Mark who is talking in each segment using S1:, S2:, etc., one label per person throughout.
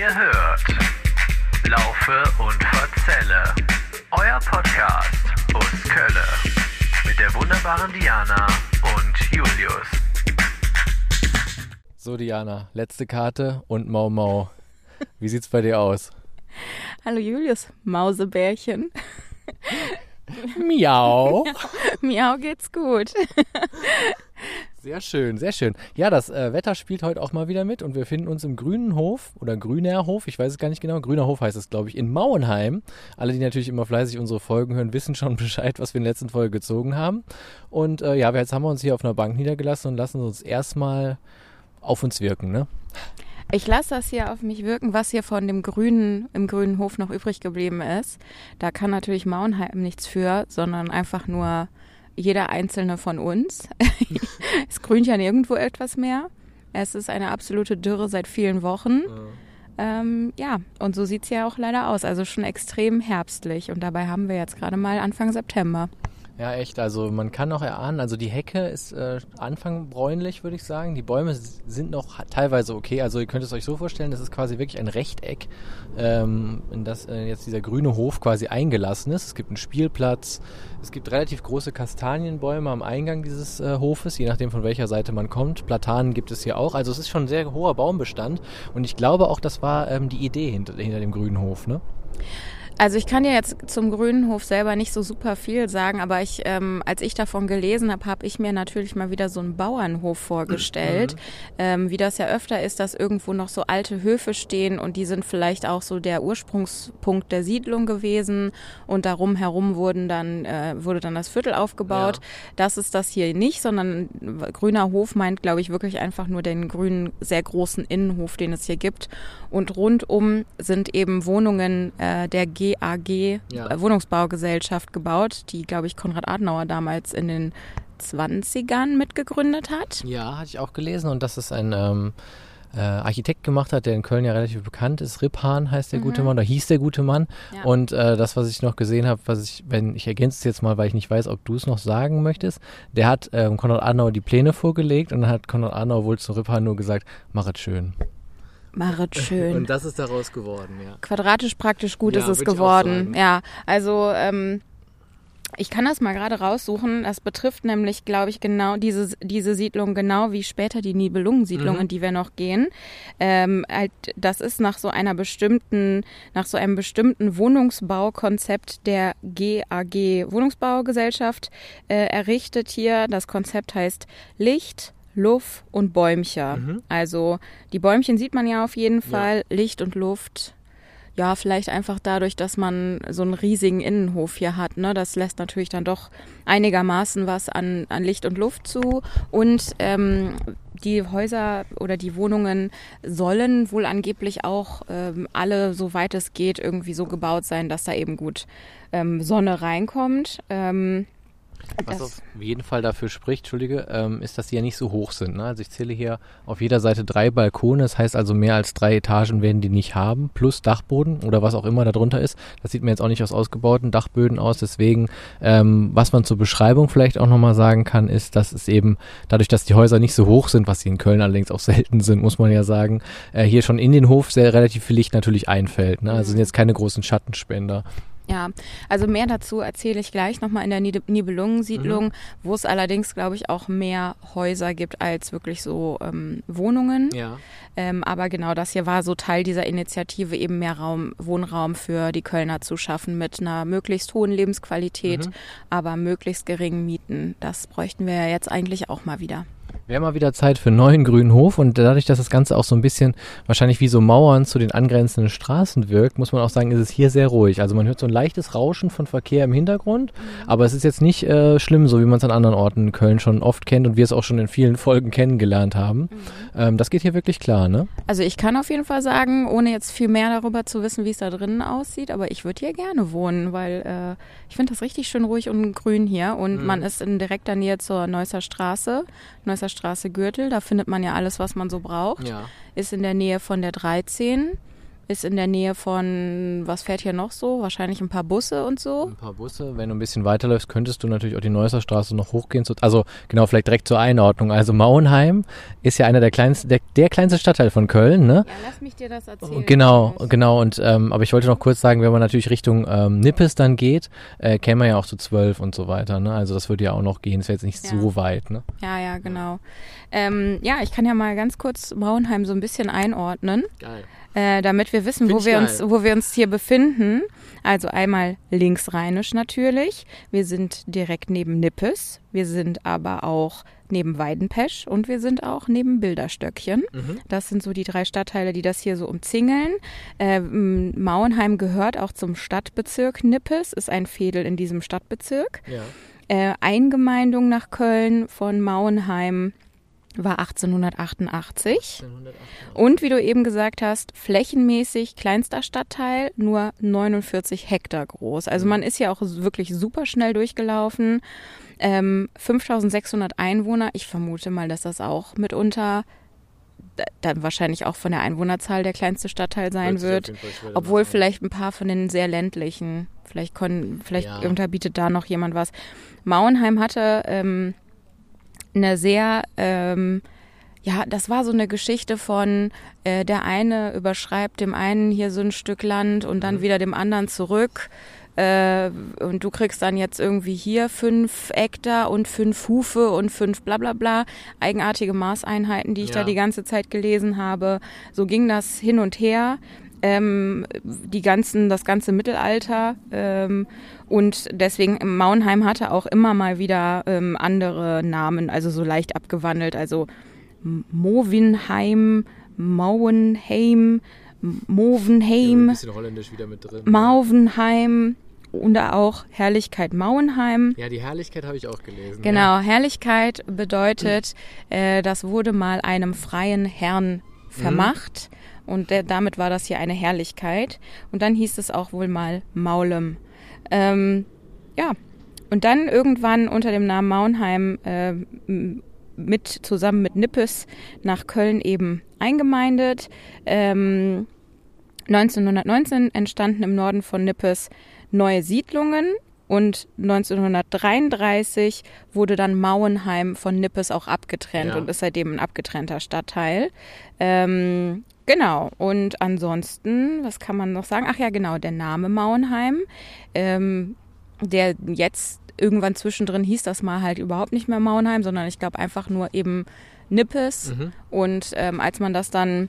S1: Ihr hört Laufe und Verzelle, euer Podcast aus Kölle mit der wunderbaren Diana und Julius.
S2: So, Diana, letzte Karte und Mau Mau. Wie sieht's bei dir aus?
S3: Hallo Julius, Mausebärchen.
S2: Miau.
S3: Miau geht's gut.
S2: Sehr schön, sehr schön. Ja, das äh, Wetter spielt heute auch mal wieder mit und wir finden uns im Grünen Hof oder Grüner Hof, ich weiß es gar nicht genau. Grüner Hof heißt es, glaube ich, in Mauenheim. Alle, die natürlich immer fleißig unsere Folgen hören, wissen schon Bescheid, was wir in der letzten Folge gezogen haben. Und äh, ja, jetzt haben wir uns hier auf einer Bank niedergelassen und lassen uns erstmal auf uns wirken, ne?
S3: Ich lasse das hier auf mich wirken, was hier von dem grünen, im grünen Hof noch übrig geblieben ist. Da kann natürlich Mauenheim nichts für, sondern einfach nur jeder einzelne von uns. es grünt ja nirgendwo etwas mehr. Es ist eine absolute Dürre seit vielen Wochen. Ja, ähm, ja. und so sieht es ja auch leider aus. Also schon extrem herbstlich. Und dabei haben wir jetzt gerade mal Anfang September.
S2: Ja, echt. Also man kann auch erahnen, also die Hecke ist äh, Anfang bräunlich, würde ich sagen. Die Bäume sind noch teilweise okay. Also ihr könnt es euch so vorstellen, das ist quasi wirklich ein Rechteck, ähm, in das äh, jetzt dieser grüne Hof quasi eingelassen ist. Es gibt einen Spielplatz, es gibt relativ große Kastanienbäume am Eingang dieses äh, Hofes, je nachdem von welcher Seite man kommt. Platanen gibt es hier auch. Also es ist schon ein sehr hoher Baumbestand. Und ich glaube auch, das war ähm, die Idee hinter, hinter dem grünen Hof, ne?
S3: Also ich kann dir jetzt zum Grünenhof selber nicht so super viel sagen, aber ich, ähm, als ich davon gelesen habe, habe ich mir natürlich mal wieder so einen Bauernhof vorgestellt, mhm. ähm, wie das ja öfter ist, dass irgendwo noch so alte Höfe stehen und die sind vielleicht auch so der Ursprungspunkt der Siedlung gewesen und darum herum wurden dann äh, wurde dann das Viertel aufgebaut. Ja. Das ist das hier nicht, sondern grüner Hof meint, glaube ich, wirklich einfach nur den grünen sehr großen Innenhof, den es hier gibt und rundum sind eben Wohnungen äh, der G WAG ja. Wohnungsbaugesellschaft gebaut, die, glaube ich, Konrad Adenauer damals in den 20ern mitgegründet hat.
S2: Ja, hatte ich auch gelesen und das ist ein ähm, äh, Architekt gemacht hat, der in Köln ja relativ bekannt ist. Riphahn heißt der mhm. gute Mann oder hieß der gute Mann. Ja. Und äh, das, was ich noch gesehen habe, was ich, wenn ich ergänze es jetzt mal, weil ich nicht weiß, ob du es noch sagen möchtest, der hat ähm, Konrad Adenauer die Pläne vorgelegt und dann hat Konrad Adenauer wohl zu Riphahn nur gesagt, mach es schön.
S3: Marit schön.
S2: Und das ist daraus geworden, ja.
S3: Quadratisch praktisch gut ja, ist es geworden. Ja, also ähm, ich kann das mal gerade raussuchen. Das betrifft nämlich, glaube ich, genau diese, diese Siedlung, genau wie später die Nibelungensiedlung, mhm. in die wir noch gehen. Ähm, halt, das ist nach so einer bestimmten, nach so einem bestimmten Wohnungsbaukonzept der GAG Wohnungsbaugesellschaft äh, errichtet hier. Das Konzept heißt Licht, Luft und Bäumchen. Mhm. Also die Bäumchen sieht man ja auf jeden Fall, ja. Licht und Luft. Ja, vielleicht einfach dadurch, dass man so einen riesigen Innenhof hier hat. Ne? Das lässt natürlich dann doch einigermaßen was an, an Licht und Luft zu. Und ähm, die Häuser oder die Wohnungen sollen wohl angeblich auch ähm, alle, soweit es geht, irgendwie so gebaut sein, dass da eben gut ähm, Sonne reinkommt. Ähm,
S2: was auf jeden Fall dafür spricht, Entschuldige, ähm, ist, dass sie ja nicht so hoch sind. Ne? Also ich zähle hier auf jeder Seite drei Balkone, das heißt also mehr als drei Etagen werden die nicht haben, plus Dachboden oder was auch immer darunter ist. Das sieht mir jetzt auch nicht aus ausgebauten Dachböden aus, deswegen, ähm, was man zur Beschreibung vielleicht auch nochmal sagen kann, ist, dass es eben, dadurch, dass die Häuser nicht so hoch sind, was sie in Köln allerdings auch selten sind, muss man ja sagen, äh, hier schon in den Hof sehr relativ viel Licht natürlich einfällt. Ne? Also sind jetzt keine großen Schattenspender.
S3: Ja, also mehr dazu erzähle ich gleich nochmal in der Nibelungensiedlung, mhm. wo es allerdings, glaube ich, auch mehr Häuser gibt als wirklich so ähm, Wohnungen. Ja. Ähm, aber genau das hier war so Teil dieser Initiative, eben mehr Raum, Wohnraum für die Kölner zu schaffen mit einer möglichst hohen Lebensqualität, mhm. aber möglichst geringen Mieten. Das bräuchten wir ja jetzt eigentlich auch mal wieder.
S2: Wäre mal wieder Zeit für einen neuen grünen Hof und dadurch, dass das Ganze auch so ein bisschen wahrscheinlich wie so Mauern zu den angrenzenden Straßen wirkt, muss man auch sagen, ist es hier sehr ruhig. Also man hört so ein leichtes Rauschen von Verkehr im Hintergrund, mhm. aber es ist jetzt nicht äh, schlimm, so wie man es an anderen Orten in Köln schon oft kennt und wir es auch schon in vielen Folgen kennengelernt haben. Mhm. Ähm, das geht hier wirklich klar, ne?
S3: Also ich kann auf jeden Fall sagen, ohne jetzt viel mehr darüber zu wissen, wie es da drinnen aussieht, aber ich würde hier gerne wohnen, weil äh, ich finde das richtig schön ruhig und grün hier und mhm. man ist in direkter Nähe zur Neusser Straße. Neusser Straße Gürtel, da findet man ja alles, was man so braucht. Ja. Ist in der Nähe von der 13. ist in der Nähe von, was fährt hier noch so? Wahrscheinlich ein paar Busse und so.
S2: Ein paar Busse. Wenn du ein bisschen weiterläufst, könntest du natürlich auch die Neusser Straße noch hochgehen. Also genau, vielleicht direkt zur Einordnung. Also Mauenheim ist ja einer der kleinsten, der, der kleinste Stadtteil von Köln, ne?
S3: Ja, lass mich dir das erzählen.
S2: Genau, genau. Und ähm, aber ich wollte noch kurz sagen, wenn man natürlich Richtung ähm, Nippes dann geht, äh, käme man ja auch zu zwölf und so weiter. Ne? Also das würde ja auch noch gehen. Das wäre jetzt nicht ja. so weit. Ne?
S3: Ja, ja, genau. Ähm, ja, ich kann ja mal ganz kurz Mauenheim so ein bisschen einordnen.
S2: Geil
S3: äh, damit wir wissen, wo wir, uns, wo wir uns hier befinden. Also einmal linksrheinisch natürlich. Wir sind direkt neben Nippes. Wir sind aber auch neben Weidenpesch und wir sind auch neben Bilderstöckchen. Mhm. Das sind so die drei Stadtteile, die das hier so umzingeln. Äh, Mauenheim gehört auch zum Stadtbezirk Nippes, ist ein Fädel in diesem Stadtbezirk.
S2: Ja.
S3: Äh, Eingemeindung nach Köln von Mauenheim war 1888. 1888. Und wie du eben gesagt hast, flächenmäßig kleinster Stadtteil, nur 49 Hektar groß. Also mhm. man ist ja auch wirklich super schnell durchgelaufen. Ähm, 5600 Einwohner. Ich vermute mal, dass das auch mitunter dann wahrscheinlich auch von der Einwohnerzahl der kleinste Stadtteil sein wird. Obwohl vielleicht ein paar von den sehr ländlichen, vielleicht, können, vielleicht ja. unterbietet da noch jemand was. Mauenheim hatte ähm, eine sehr, ähm, ja, das war so eine Geschichte von, äh, der eine überschreibt dem einen hier so ein Stück Land und dann mhm. wieder dem anderen zurück. Äh, und du kriegst dann jetzt irgendwie hier fünf Hektar und fünf Hufe und fünf bla bla bla, eigenartige Maßeinheiten, die ich ja. da die ganze Zeit gelesen habe. So ging das hin und her. Ähm, die ganzen, das ganze Mittelalter. Ähm, und deswegen Mauenheim hatte auch immer mal wieder ähm, andere Namen, also so leicht abgewandelt. Also Movinheim, Mauenheim, Movenheim,
S2: ja, bisschen holländisch wieder mit drin.
S3: Mauvenheim und auch Herrlichkeit Mauenheim.
S2: Ja, die Herrlichkeit habe ich auch gelesen.
S3: Genau, ja. Herrlichkeit bedeutet, äh, das wurde mal einem freien Herrn vermacht. Mhm. Und der, damit war das hier eine Herrlichkeit. Und dann hieß es auch wohl mal Maulem. Ähm, ja, und dann irgendwann unter dem Namen Maunheim äh, mit zusammen mit Nippes nach Köln eben eingemeindet. Ähm, 1919 entstanden im Norden von Nippes neue Siedlungen und 1933 wurde dann Mauenheim von Nippes auch abgetrennt ja. und ist seitdem ein abgetrennter Stadtteil. Ähm, Genau. Und ansonsten, was kann man noch sagen? Ach ja, genau, der Name Mauenheim, ähm, der jetzt irgendwann zwischendrin hieß das mal halt überhaupt nicht mehr Mauenheim, sondern ich glaube einfach nur eben Nippes. Mhm. Und ähm, als man das dann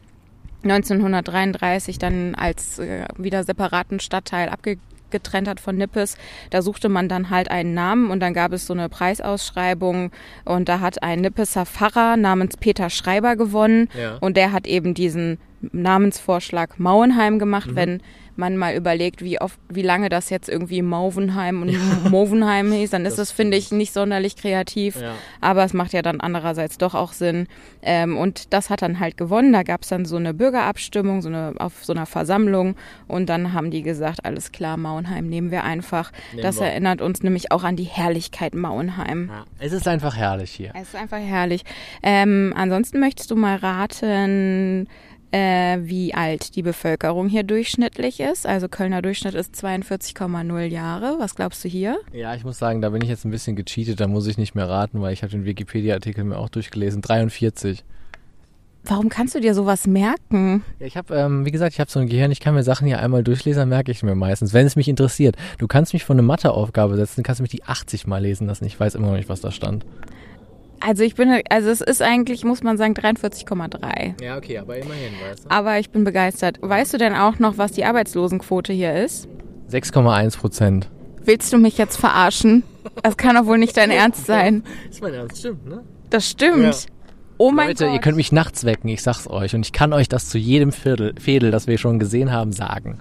S3: 1933 dann als äh, wieder separaten Stadtteil abgegeben getrennt hat von Nippes. Da suchte man dann halt einen Namen und dann gab es so eine Preisausschreibung und da hat ein Nippeser Pfarrer namens Peter Schreiber gewonnen ja. und der hat eben diesen Namensvorschlag Mauenheim gemacht, mhm. wenn man mal überlegt, wie oft, wie lange das jetzt irgendwie Mauvenheim und Movenheim hieß, dann ist das, das finde ich, nicht sonderlich kreativ. Ja. Aber es macht ja dann andererseits doch auch Sinn. Ähm, und das hat dann halt gewonnen. Da gab es dann so eine Bürgerabstimmung, so eine, auf so einer Versammlung. Und dann haben die gesagt, alles klar, Mauenheim nehmen wir einfach. Nehmen das wir. erinnert uns nämlich auch an die Herrlichkeit Mauenheim. Ja.
S2: Es ist einfach herrlich hier.
S3: Es ist einfach herrlich. Ähm, ansonsten möchtest du mal raten, äh, wie alt die Bevölkerung hier durchschnittlich ist. Also Kölner Durchschnitt ist 42,0 Jahre. Was glaubst du hier?
S2: Ja, ich muss sagen, da bin ich jetzt ein bisschen gecheatet. Da muss ich nicht mehr raten, weil ich habe den Wikipedia-Artikel mir auch durchgelesen. 43.
S3: Warum kannst du dir sowas merken?
S2: Ja, ich habe, ähm, wie gesagt, ich habe so ein Gehirn, ich kann mir Sachen hier einmal durchlesen, merke ich mir meistens, wenn es mich interessiert. Du kannst mich vor eine Matheaufgabe setzen, kannst du mich die 80 mal lesen lassen. Ich weiß immer noch nicht, was da stand.
S3: Also ich bin, also es ist eigentlich, muss man sagen, 43,3.
S2: Ja, okay, aber immerhin, weißt du.
S3: Aber ich bin begeistert. Weißt du denn auch noch, was die Arbeitslosenquote hier ist?
S2: 6,1 Prozent.
S3: Willst du mich jetzt verarschen? Das kann doch wohl nicht dein Ernst sein.
S2: Das ist mein Ernst, stimmt, ne?
S3: Das stimmt. Ja. Oh mein
S2: Leute,
S3: Gott.
S2: ihr könnt mich nachts wecken, ich sag's euch. Und ich kann euch das zu jedem Viertel, Fädel, das wir schon gesehen haben, sagen.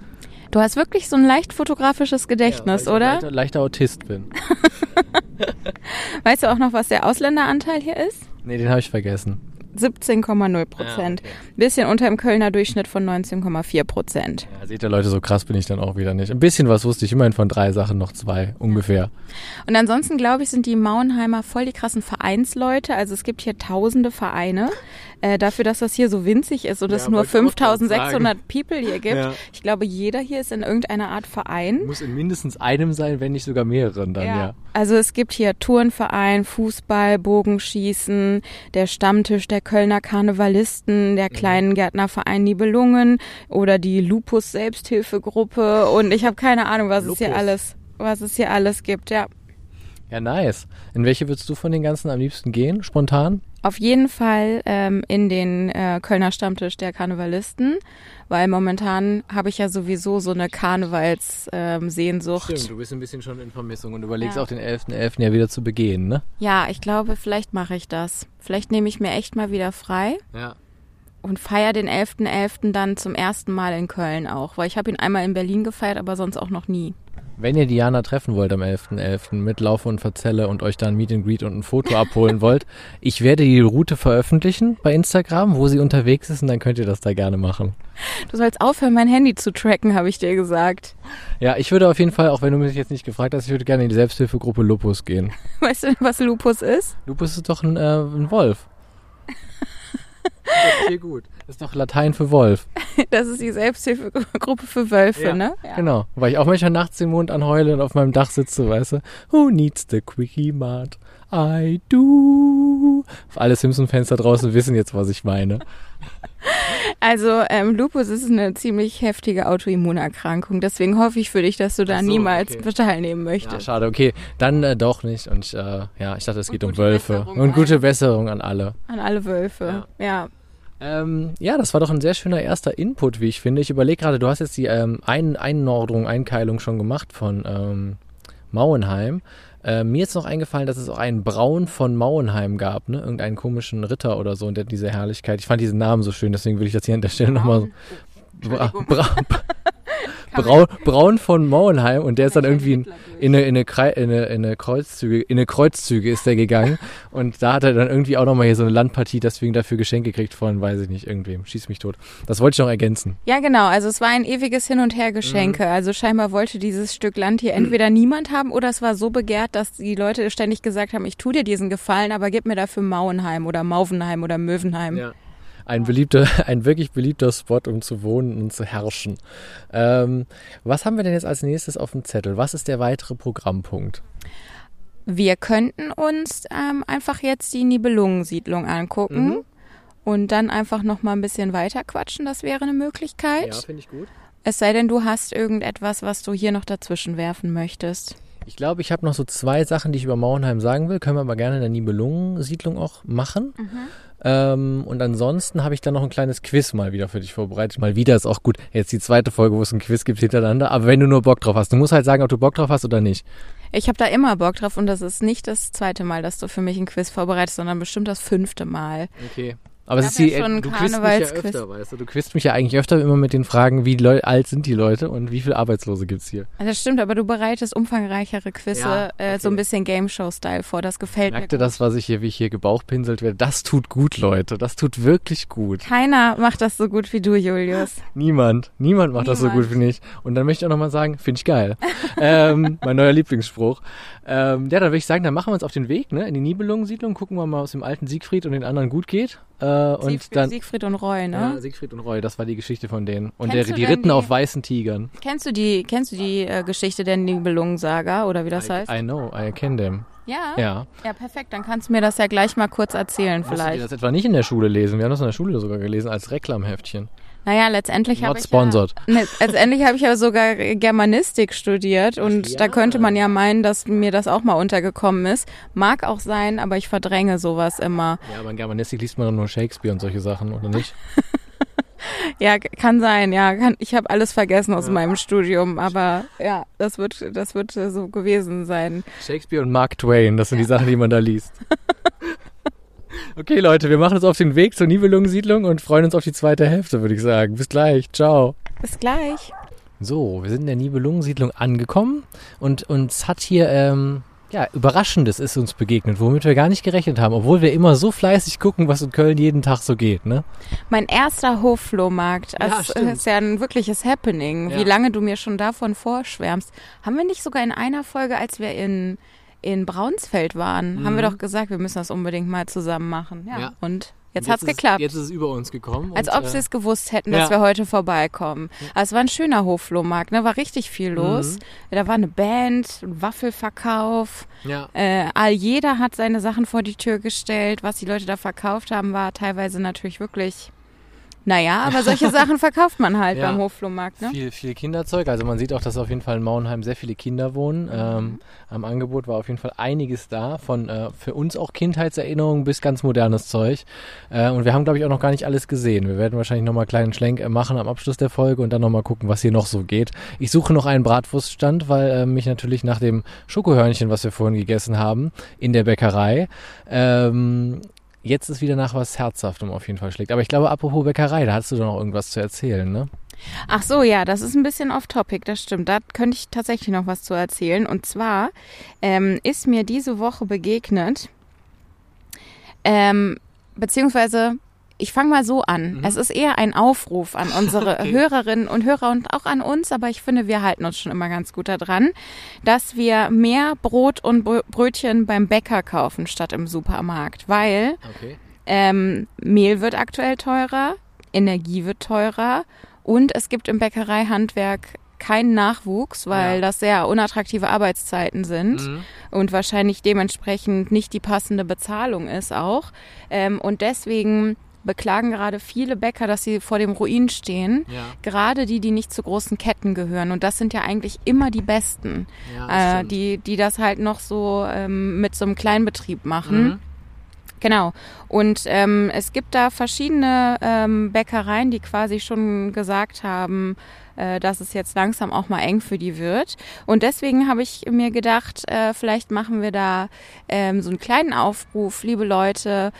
S3: Du hast wirklich so ein leicht fotografisches Gedächtnis,
S2: ja,
S3: oder?
S2: Weil ich leichter, leichter Autist bin.
S3: weißt du auch noch, was der Ausländeranteil hier ist?
S2: Nee, den habe ich vergessen.
S3: 17,0 Prozent. Ja, okay. Bisschen unter dem Kölner Durchschnitt von 19,4 Prozent.
S2: Ja, seht ihr Leute, so krass bin ich dann auch wieder nicht. Ein bisschen was wusste ich immerhin von drei Sachen, noch zwei ungefähr.
S3: Und ansonsten glaube ich, sind die Mauenheimer voll die krassen Vereinsleute. Also es gibt hier tausende Vereine. Äh, dafür, dass das hier so winzig ist und ja, es nur 5600 People hier gibt. Ja. Ich glaube, jeder hier ist in irgendeiner Art Verein.
S2: Muss in mindestens einem sein, wenn nicht sogar mehreren dann, ja. ja.
S3: Also es gibt hier Turnverein, Fußball, Bogenschießen, der Stammtisch der Kölner Karnevalisten, der mhm. kleinen Gärtnerverein Nibelungen oder die Lupus Selbsthilfegruppe und ich habe keine Ahnung, was Lupus. es hier alles, was es hier alles gibt, ja.
S2: Ja, nice. In welche würdest du von den ganzen am liebsten gehen, spontan?
S3: Auf jeden Fall ähm, in den äh, Kölner Stammtisch der Karnevalisten, weil momentan habe ich ja sowieso so eine Karnevalssehnsucht.
S2: Ähm, Stimmt, du bist ein bisschen schon in Vermissung und überlegst ja. auch den 11.11. .11. ja wieder zu begehen, ne?
S3: Ja, ich glaube, vielleicht mache ich das. Vielleicht nehme ich mir echt mal wieder frei.
S2: Ja.
S3: Und feiere den 11.11. .11. dann zum ersten Mal in Köln auch, weil ich habe ihn einmal in Berlin gefeiert, aber sonst auch noch nie.
S2: Wenn ihr Diana treffen wollt am 11.11. .11. mit Lauf und Verzelle und euch dann Meet and Greet und ein Foto abholen wollt, ich werde die Route veröffentlichen bei Instagram, wo sie unterwegs ist und dann könnt ihr das da gerne machen.
S3: Du sollst aufhören, mein Handy zu tracken, habe ich dir gesagt.
S2: Ja, ich würde auf jeden Fall, auch wenn du mich jetzt nicht gefragt hast, ich würde gerne in die Selbsthilfegruppe Lupus gehen.
S3: Weißt du, was Lupus ist?
S2: Lupus ist doch ein, äh, ein Wolf. Das ist hier gut. Das ist doch Latein für Wolf.
S3: Das ist die Selbsthilfegruppe für Wölfe,
S2: ja.
S3: ne?
S2: Ja. Genau. Weil ich auch manchmal nachts den Mond anheule und auf meinem Dach sitze, weißt du? Who needs the Quickie Mart? I do. Alle Simpson-Fans da draußen wissen jetzt, was ich meine.
S3: Also ähm, Lupus ist eine ziemlich heftige Autoimmunerkrankung. Deswegen hoffe ich für dich, dass du da so, niemals okay. teilnehmen möchtest. Ja,
S2: schade. Okay, dann äh, doch nicht. Und ich, äh, ja, ich dachte, es geht um Wölfe. Besserung und gute Besserung an alle.
S3: An alle Wölfe. Ja. ja.
S2: Ähm, ja, das war doch ein sehr schöner erster Input, wie ich finde. Ich überlege gerade, du hast jetzt die ähm, ein Einordnung, Einkeilung schon gemacht von ähm, Mauenheim. Äh, mir ist noch eingefallen, dass es auch einen Braun von Mauenheim gab, ne? Irgendeinen komischen Ritter oder so und der diese Herrlichkeit. Ich fand diesen Namen so schön, deswegen will ich das hier an der Stelle nochmal. Bra Bra Braun, Braun von Mauenheim und der ist dann irgendwie in, in, eine, in, eine, in, eine, in eine Kreuzzüge, in eine Kreuzzüge ist der gegangen und da hat er dann irgendwie auch nochmal hier so eine Landpartie deswegen dafür Geschenke gekriegt von, weiß ich nicht, irgendwem. Schieß mich tot. Das wollte ich noch ergänzen.
S3: Ja, genau. Also es war ein ewiges Hin- und Her-Geschenke. Mhm. Also scheinbar wollte dieses Stück Land hier entweder niemand haben oder es war so begehrt, dass die Leute ständig gesagt haben, ich tu dir diesen Gefallen, aber gib mir dafür Mauenheim oder Mauvenheim oder Möwenheim.
S2: Ja ein beliebter, ein wirklich beliebter Spot, um zu wohnen und zu herrschen. Ähm, was haben wir denn jetzt als nächstes auf dem Zettel? Was ist der weitere Programmpunkt?
S3: Wir könnten uns ähm, einfach jetzt die Nibelungensiedlung angucken mhm. und dann einfach noch mal ein bisschen weiter quatschen. Das wäre eine Möglichkeit. Ja,
S2: finde ich gut.
S3: Es sei denn, du hast irgendetwas, was du hier noch dazwischen werfen möchtest.
S2: Ich glaube, ich habe noch so zwei Sachen, die ich über Mauenheim sagen will. Können wir aber gerne in der Nibelungensiedlung auch machen. Mhm. Ähm, und ansonsten habe ich dann noch ein kleines Quiz mal wieder für dich vorbereitet. Mal wieder ist auch gut. Jetzt die zweite Folge, wo es ein Quiz gibt hintereinander. Aber wenn du nur Bock drauf hast, du musst halt sagen, ob du Bock drauf hast oder nicht.
S3: Ich habe da immer Bock drauf und das ist nicht das zweite Mal, dass du für mich ein Quiz vorbereitest, sondern bestimmt das fünfte Mal.
S2: Okay. Aber es ist die, ja du quizt mich ja öfter, weißt du. Du quizt mich ja eigentlich öfter immer mit den Fragen, wie alt sind die Leute und wie viele Arbeitslose gibt's hier.
S3: Das stimmt, aber du bereitest umfangreichere Quizze, ja, okay. äh, so ein bisschen Game Show-Style vor. Das gefällt
S2: Merkte
S3: mir.
S2: Merkte das, was ich hier, wie ich hier gebauchpinselt werde? Das tut gut, Leute. Das tut wirklich gut.
S3: Keiner macht das so gut wie du, Julius.
S2: Niemand. Niemand macht Niemand. das so gut wie ich. Und dann möchte ich auch nochmal sagen, finde ich geil. ähm, mein neuer Lieblingsspruch. Ähm, ja, dann würde ich sagen, dann machen wir uns auf den Weg, ne, in die Nibelungensiedlung, gucken wir mal, was dem alten Siegfried und den anderen gut geht. Äh, und
S3: Siegfried,
S2: dann,
S3: Siegfried und Roy, ne?
S2: Ja, Siegfried und Roy, das war die Geschichte von denen. Und der, die ritten die, auf weißen Tigern.
S3: Kennst du die, kennst du die äh, Geschichte der Nibelungensaga oder wie das
S2: I,
S3: heißt?
S2: I know, I can them.
S3: Ja?
S2: Ja.
S3: Ja, perfekt. Dann kannst du mir das ja gleich mal kurz erzählen vielleicht. Musst du
S2: das etwa nicht in der Schule lesen? Wir haben das in der Schule sogar gelesen als Reklamheftchen.
S3: Naja, letztendlich habe ich,
S2: sponsored.
S3: ja, letztendlich habe ich ja sogar Germanistik studiert und ja. da könnte man ja meinen, dass mir das auch mal untergekommen ist. Mag auch sein, aber ich verdränge sowas immer.
S2: Ja, aber in Germanistik liest man doch nur Shakespeare und solche Sachen, oder nicht?
S3: ja, kann sein, ja. Kann, ich habe alles vergessen aus ja. meinem Studium, aber ja, das wird, das wird so gewesen sein.
S2: Shakespeare und Mark Twain, das sind die Sachen, die man da liest. Okay, Leute, wir machen uns auf den Weg zur Nibelungensiedlung und freuen uns auf die zweite Hälfte, würde ich sagen. Bis gleich. Ciao.
S3: Bis gleich.
S2: So, wir sind in der Nibelungensiedlung angekommen und uns hat hier ähm, ja, Überraschendes ist uns begegnet, womit wir gar nicht gerechnet haben, obwohl wir immer so fleißig gucken, was in Köln jeden Tag so geht, ne?
S3: Mein erster Hofflohmarkt, das
S2: Ja,
S3: ist ja ein wirkliches Happening.
S2: Ja.
S3: Wie lange du mir schon davon vorschwärmst. Haben wir nicht sogar in einer Folge, als wir in, in Braunsfeld waren, haben wir doch gesagt, wir müssen das unbedingt mal zusammen machen. Ja.
S2: Mhm. Ja.
S3: Und jetzt, hat's
S2: ist
S3: geklappt.
S2: Es, jetzt ist es über uns gekommen.
S3: Als
S2: und,
S3: ob
S2: äh,
S3: sie es gewusst hätten, dass
S2: ja.
S3: wir heute vorbeikommen. Aber es war ein schöner Hofflohmarkt, ne? War richtig viel los.
S2: Mhm.
S3: Da war eine Band, ein Waffelverkauf.
S2: Ja.
S3: Äh, all jeder hat seine Sachen vor die Tür gestellt. Was die Leute da verkauft haben, war teilweise natürlich wirklich. Naja, aber solche Sachen verkauft man halt
S2: Ja.
S3: beim Hofflohmarkt, ne?
S2: Viel, viel Kinderzeug. Also man sieht auch, dass auf jeden Fall in Mauenheim sehr viele Kinder wohnen. Ähm, am Angebot war auf jeden Fall einiges da. Von äh, für uns auch Kindheitserinnerungen bis ganz modernes Zeug. Äh, und wir haben, glaube ich, auch noch gar nicht alles gesehen. Wir werden wahrscheinlich nochmal einen kleinen Schlenk äh, machen am Abschluss der Folge und dann nochmal gucken, was hier noch so geht. Ich suche noch einen Bratwurststand, weil äh, mich natürlich nach dem Schokohörnchen, was wir vorhin gegessen haben, in der Bäckerei, ähm, jetzt ist wieder nach was Herzhaftem auf jeden Fall schlägt. Aber ich glaube, apropos Bäckerei, da hast du doch noch irgendwas zu erzählen, ne?
S3: Ach so, ja, das ist ein bisschen off-topic, das stimmt. Da könnte ich tatsächlich noch was zu erzählen. Und zwar ähm, ist mir diese Woche begegnet, ähm, beziehungsweise ich fange mal so an. Es ist eher ein Aufruf an unsere
S2: Okay.
S3: Hörerinnen und Hörer und auch an uns, aber ich finde, wir halten uns schon immer ganz gut daran, dass wir mehr Brot und Brö- Brötchen beim Bäcker kaufen statt im Supermarkt, weil
S2: Okay.
S3: ähm, Mehl wird aktuell teurer, Energie wird teurer und es gibt im Bäckereihandwerk keinen Nachwuchs, weil
S2: Ja.
S3: das sehr unattraktive Arbeitszeiten sind
S2: Mhm.
S3: und wahrscheinlich dementsprechend nicht die passende Bezahlung ist auch. Ähm, und deswegen beklagen gerade viele Bäcker, dass sie vor dem Ruin stehen.
S2: Ja.
S3: Gerade die, die nicht zu großen Ketten gehören. Und das sind ja eigentlich immer die Besten,
S2: Ja,
S3: äh, die, die das halt noch so ähm, mit so einem Kleinbetrieb machen.
S2: Mhm.
S3: Genau. Und ähm, es gibt da verschiedene ähm, Bäckereien, die quasi schon gesagt haben, äh, dass es jetzt langsam auch mal eng für die wird. Und deswegen habe ich mir gedacht, äh, vielleicht machen wir da ähm, so einen kleinen Aufruf, liebe Leute.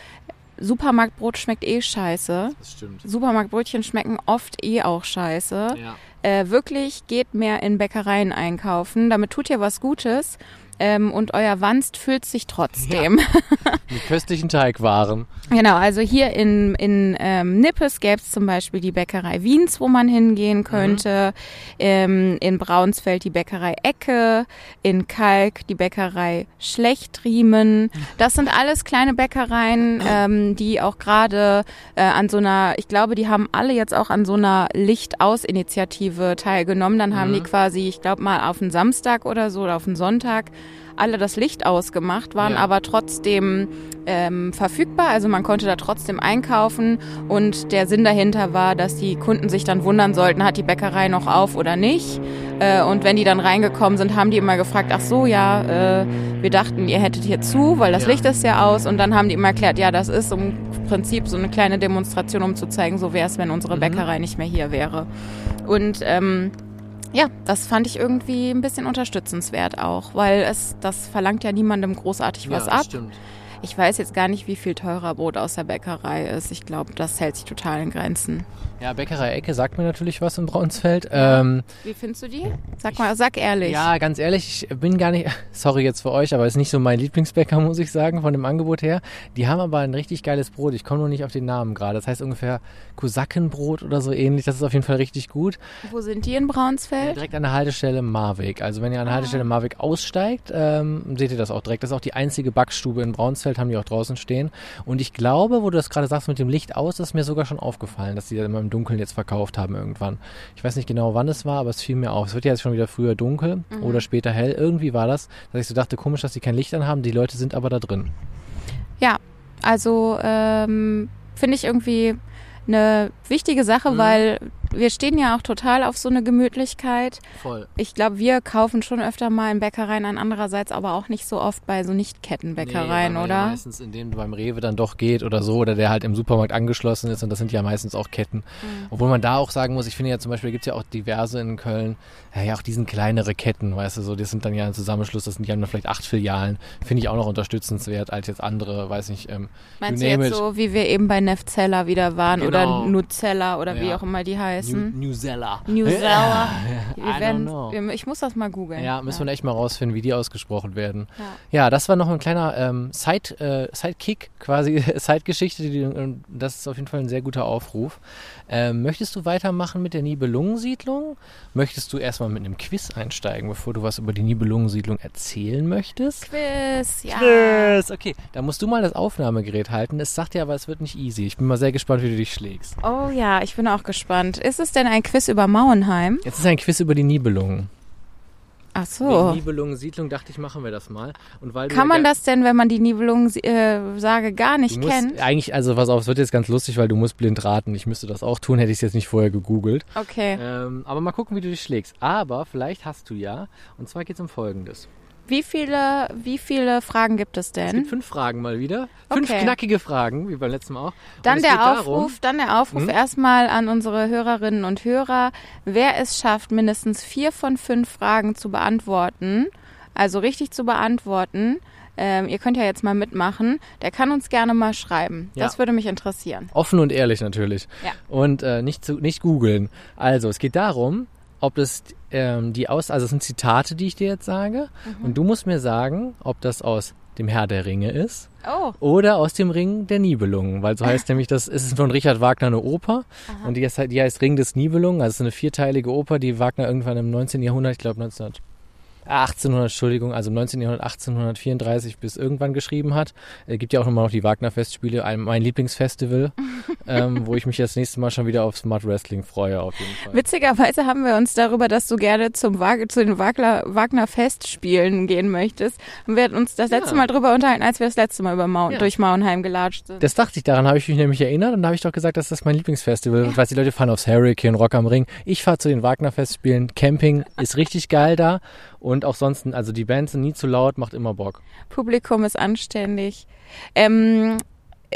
S3: Supermarktbrot schmeckt eh scheiße.
S2: Das stimmt.
S3: Supermarktbrötchen schmecken oft eh auch scheiße.
S2: Ja.
S3: Äh, wirklich geht mehr in Bäckereien einkaufen. Damit tut ihr was Gutes. Ähm, und euer Wanst füllt sich trotzdem.
S2: Mit köstlichen Teigwaren.
S3: Genau, also hier in, in ähm, Nippes gäbe es zum Beispiel die Bäckerei Wiens, wo man hingehen könnte. Ähm, in Braunsfeld die Bäckerei Ecke. In Kalk die Bäckerei Schlechtriemen. Das sind alles kleine Bäckereien, ähm, die auch gerade äh, an so einer, ich glaube, die haben alle jetzt auch an so einer Lichtaus-Initiative teilgenommen. Dann haben die quasi, ich glaube mal auf einen Samstag oder so oder auf einen Sonntag alle das Licht ausgemacht, waren
S2: Ja.
S3: aber trotzdem ähm, verfügbar. Also man konnte da trotzdem einkaufen und der Sinn dahinter war, dass die Kunden sich dann wundern sollten, hat die Bäckerei noch auf oder nicht. Äh, und wenn die dann reingekommen sind, haben die immer gefragt, ach so, ja, äh, wir dachten, ihr hättet hier zu, weil das
S2: Ja.
S3: Licht ist ja aus. Und dann haben die immer erklärt, ja, das ist im Prinzip so eine kleine Demonstration, um zu zeigen, so wäre es, wenn unsere
S2: Mhm.
S3: Bäckerei nicht mehr hier wäre. Und ähm, ja, das fand ich irgendwie ein bisschen unterstützenswert auch, weil es, das verlangt ja niemandem großartig was
S2: ja,
S3: ab.
S2: stimmt.
S3: Ich weiß jetzt gar nicht, wie viel teurer Brot aus der Bäckerei ist. Ich glaube, das hält sich total in Grenzen.
S2: Ja, Bäckerei Ecke sagt mir natürlich was in Braunsfeld. Ähm,
S3: Wie findest du die? Sag mal, sag ehrlich.
S2: ja, ganz ehrlich, ich bin gar nicht, sorry jetzt für euch, aber ist nicht so mein Lieblingsbäcker, muss ich sagen, von dem Angebot her. Die haben aber ein richtig geiles Brot. Ich komme nur nicht auf den Namen gerade. Das heißt ungefähr Kosakenbrot oder so ähnlich. Das ist auf jeden Fall richtig gut.
S3: Wo sind die in
S2: Ja,
S3: Braunsfeld?
S2: direkt an der Haltestelle Marweg. Also wenn ihr an der Haltestelle Marweg aussteigt, ähm, seht ihr das auch direkt. Das ist auch die einzige Backstube in Braunsfeld, haben die auch draußen stehen. Und ich glaube, wo du das gerade sagst mit dem Licht aus, ist mir sogar schon aufgefallen, dass die da immer im Dunkeln jetzt verkauft haben irgendwann. Ich weiß nicht genau, wann es war, aber es fiel mir auf. Es wird ja jetzt schon wieder früher dunkel oder später hell. Irgendwie war das, dass ich so dachte, komisch, dass die kein Licht anhaben. Die Leute sind aber da drin.
S3: Ja, also ähm, finde ich irgendwie eine wichtige Sache,
S2: Mhm.
S3: weil wir stehen ja auch total auf so eine Gemütlichkeit.
S2: Voll.
S3: Ich glaube, wir kaufen schon öfter mal in Bäckereien ein, andererseits aber auch nicht so oft bei so Nicht-Kettenbäckereien,
S2: Nee,
S3: oder?
S2: Ja meistens in dem beim Rewe dann doch geht oder so oder der halt im Supermarkt angeschlossen ist und das sind ja meistens auch Ketten.
S3: Mhm.
S2: Obwohl man da auch sagen muss, ich finde ja zum Beispiel gibt es ja auch diverse in Köln, ja, auch diesen kleinere Ketten, weißt du, so, das sind dann ja ein Zusammenschluss, das sind ja vielleicht acht Filialen, finde ich auch noch unterstützenswert als jetzt andere, weiß nicht, ähm,
S3: Meinst du jetzt
S2: it.
S3: so, wie wir eben bei Nefzella wieder waren
S2: Genau.
S3: oder Nutella oder wie
S2: Ja.
S3: auch immer die heißen? Heißen.
S2: New, New Zeller.
S3: New Zeller.
S2: I
S3: Wir
S2: don't
S3: werden,
S2: know.
S3: wir, ich muss das mal googeln.
S2: Ja, müssen wir echt mal rausfinden, wie die ausgesprochen werden.
S3: Ja.
S2: Ja, das war noch ein kleiner ähm, Side, äh, Sidekick, quasi Sidegeschichte. Das ist auf jeden Fall ein sehr guter Aufruf. Ähm, möchtest du weitermachen mit der Nibelungensiedlung? Möchtest du erstmal mit einem Quiz einsteigen, bevor du was über die Nibelungensiedlung erzählen möchtest?
S3: Quiz, ja.
S2: Quiz, okay. Da musst du mal das Aufnahmegerät halten. Es sagt dir aber, es wird nicht easy. Ich bin mal sehr gespannt, wie du dich schlägst.
S3: Oh ja, ich bin auch gespannt. Ist es denn ein Quiz über Mauenheim?
S2: Jetzt ist ein Quiz über die Nibelungen.
S3: Ach so.
S2: Nibelungensiedlung dachte ich, machen wir das mal. Und weil
S3: Kann man das denn, wenn man die Nibelungen-Sage gar
S2: Du
S3: nicht
S2: musst
S3: kennt?
S2: eigentlich, also pass auf, es wird jetzt ganz lustig, weil du musst blind raten. Ich müsste das auch tun, hätte ich es jetzt nicht vorher gegoogelt.
S3: Okay.
S2: Ähm, aber mal gucken, wie du dich schlägst. Aber vielleicht hast du ja. Und zwar geht es um Folgendes.
S3: Wie viele, wie viele Fragen gibt es
S2: Es
S3: denn?
S2: gibt fünf Fragen mal wieder. Fünf
S3: Okay.
S2: knackige Fragen, wie beim letzten Mal auch. Und
S3: Dann
S2: es
S3: der
S2: darum-
S3: Aufruf, dann der Aufruf
S2: Hm?
S3: erstmal an unsere Hörerinnen und Hörer, wer es schafft, mindestens vier von fünf Fragen zu beantworten, also richtig zu beantworten. Ähm, ihr könnt ja jetzt mal mitmachen. Der kann uns gerne mal schreiben.
S2: Ja.
S3: Das würde mich interessieren.
S2: Offen und ehrlich natürlich.
S3: Ja.
S2: Und äh, nicht, zu, nicht googeln. Also, es geht darum, ob das ähm, die aus, also es sind Zitate, die ich dir jetzt sage.
S3: Mhm.
S2: Und du musst mir sagen, ob das aus dem Herr der Ringe ist
S3: Oh,
S2: oder aus dem Ring der Nibelungen, weil so heißt nämlich das, ist von Richard Wagner eine Oper und die heißt, die heißt Ring des Nibelungen, also es ist eine vierteilige Oper, die Wagner irgendwann im 19. Jahrhundert, ich glaube 1900 1800, Entschuldigung, also im 19. Jahrhundert 1834 bis irgendwann geschrieben hat. Es gibt ja auch immer noch die Wagner-Festspiele, ein, mein Lieblingsfestival, ähm, wo ich mich das nächste Mal schon wieder auf Smart Wrestling freue, auf jeden Fall.
S3: witzigerweise haben wir uns darüber, dass du gerne zum Wag zu den Wagner, Wagner Festspielen gehen möchtest. Und wir hatten uns das letzte
S2: Ja.
S3: Mal drüber unterhalten, als wir das letzte Mal über Mau
S2: Ja.
S3: durch Mauenheim gelatscht sind.
S2: Das dachte ich, daran habe ich mich nämlich erinnert und da habe ich doch gesagt, dass das mein Lieblingsfestival ist. Weil die Leute fahren aufs Hurricane, Rock am Ring. Ich fahre zu den Wagner-Festspielen. Camping ist richtig geil da und auch sonst, also die Bands sind nie zu laut, macht immer Bock.
S3: Publikum ist anständig. Ähm,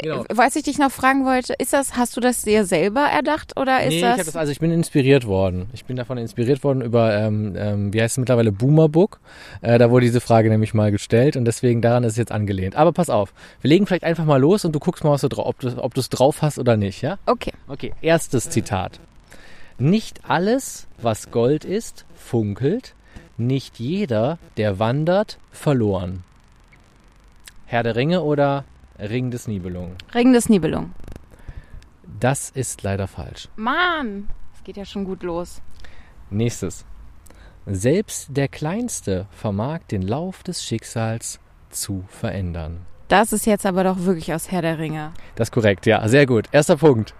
S2: Genau.
S3: Was ich dich noch fragen wollte, ist das, hast du das dir selber erdacht oder ist
S2: nee, ich
S3: das?
S2: habe das, also ich bin inspiriert worden. Ich bin davon inspiriert worden über, ähm, ähm, wie heißt es mittlerweile, Boomerbook. Äh, da wurde diese Frage nämlich mal gestellt und deswegen daran ist es jetzt angelehnt. Aber pass auf, wir legen vielleicht einfach mal los und du guckst mal, was du drauf, ob du ob du es drauf hast oder nicht, ja?
S3: okay.
S2: Okay, erstes Zitat. Nicht alles, was Gold ist, funkelt. Nicht jeder, der wandert, verloren. Herr der Ringe oder Ring des Nibelungen?
S3: Ring des Nibelung.
S2: Das ist leider falsch.
S3: Mann, es geht ja schon gut los.
S2: Nächstes. Selbst der Kleinste vermag den Lauf des Schicksals zu verändern.
S3: Das ist jetzt aber doch wirklich aus Herr der Ringe.
S2: Das ist korrekt, ja. Sehr gut. Erster Punkt.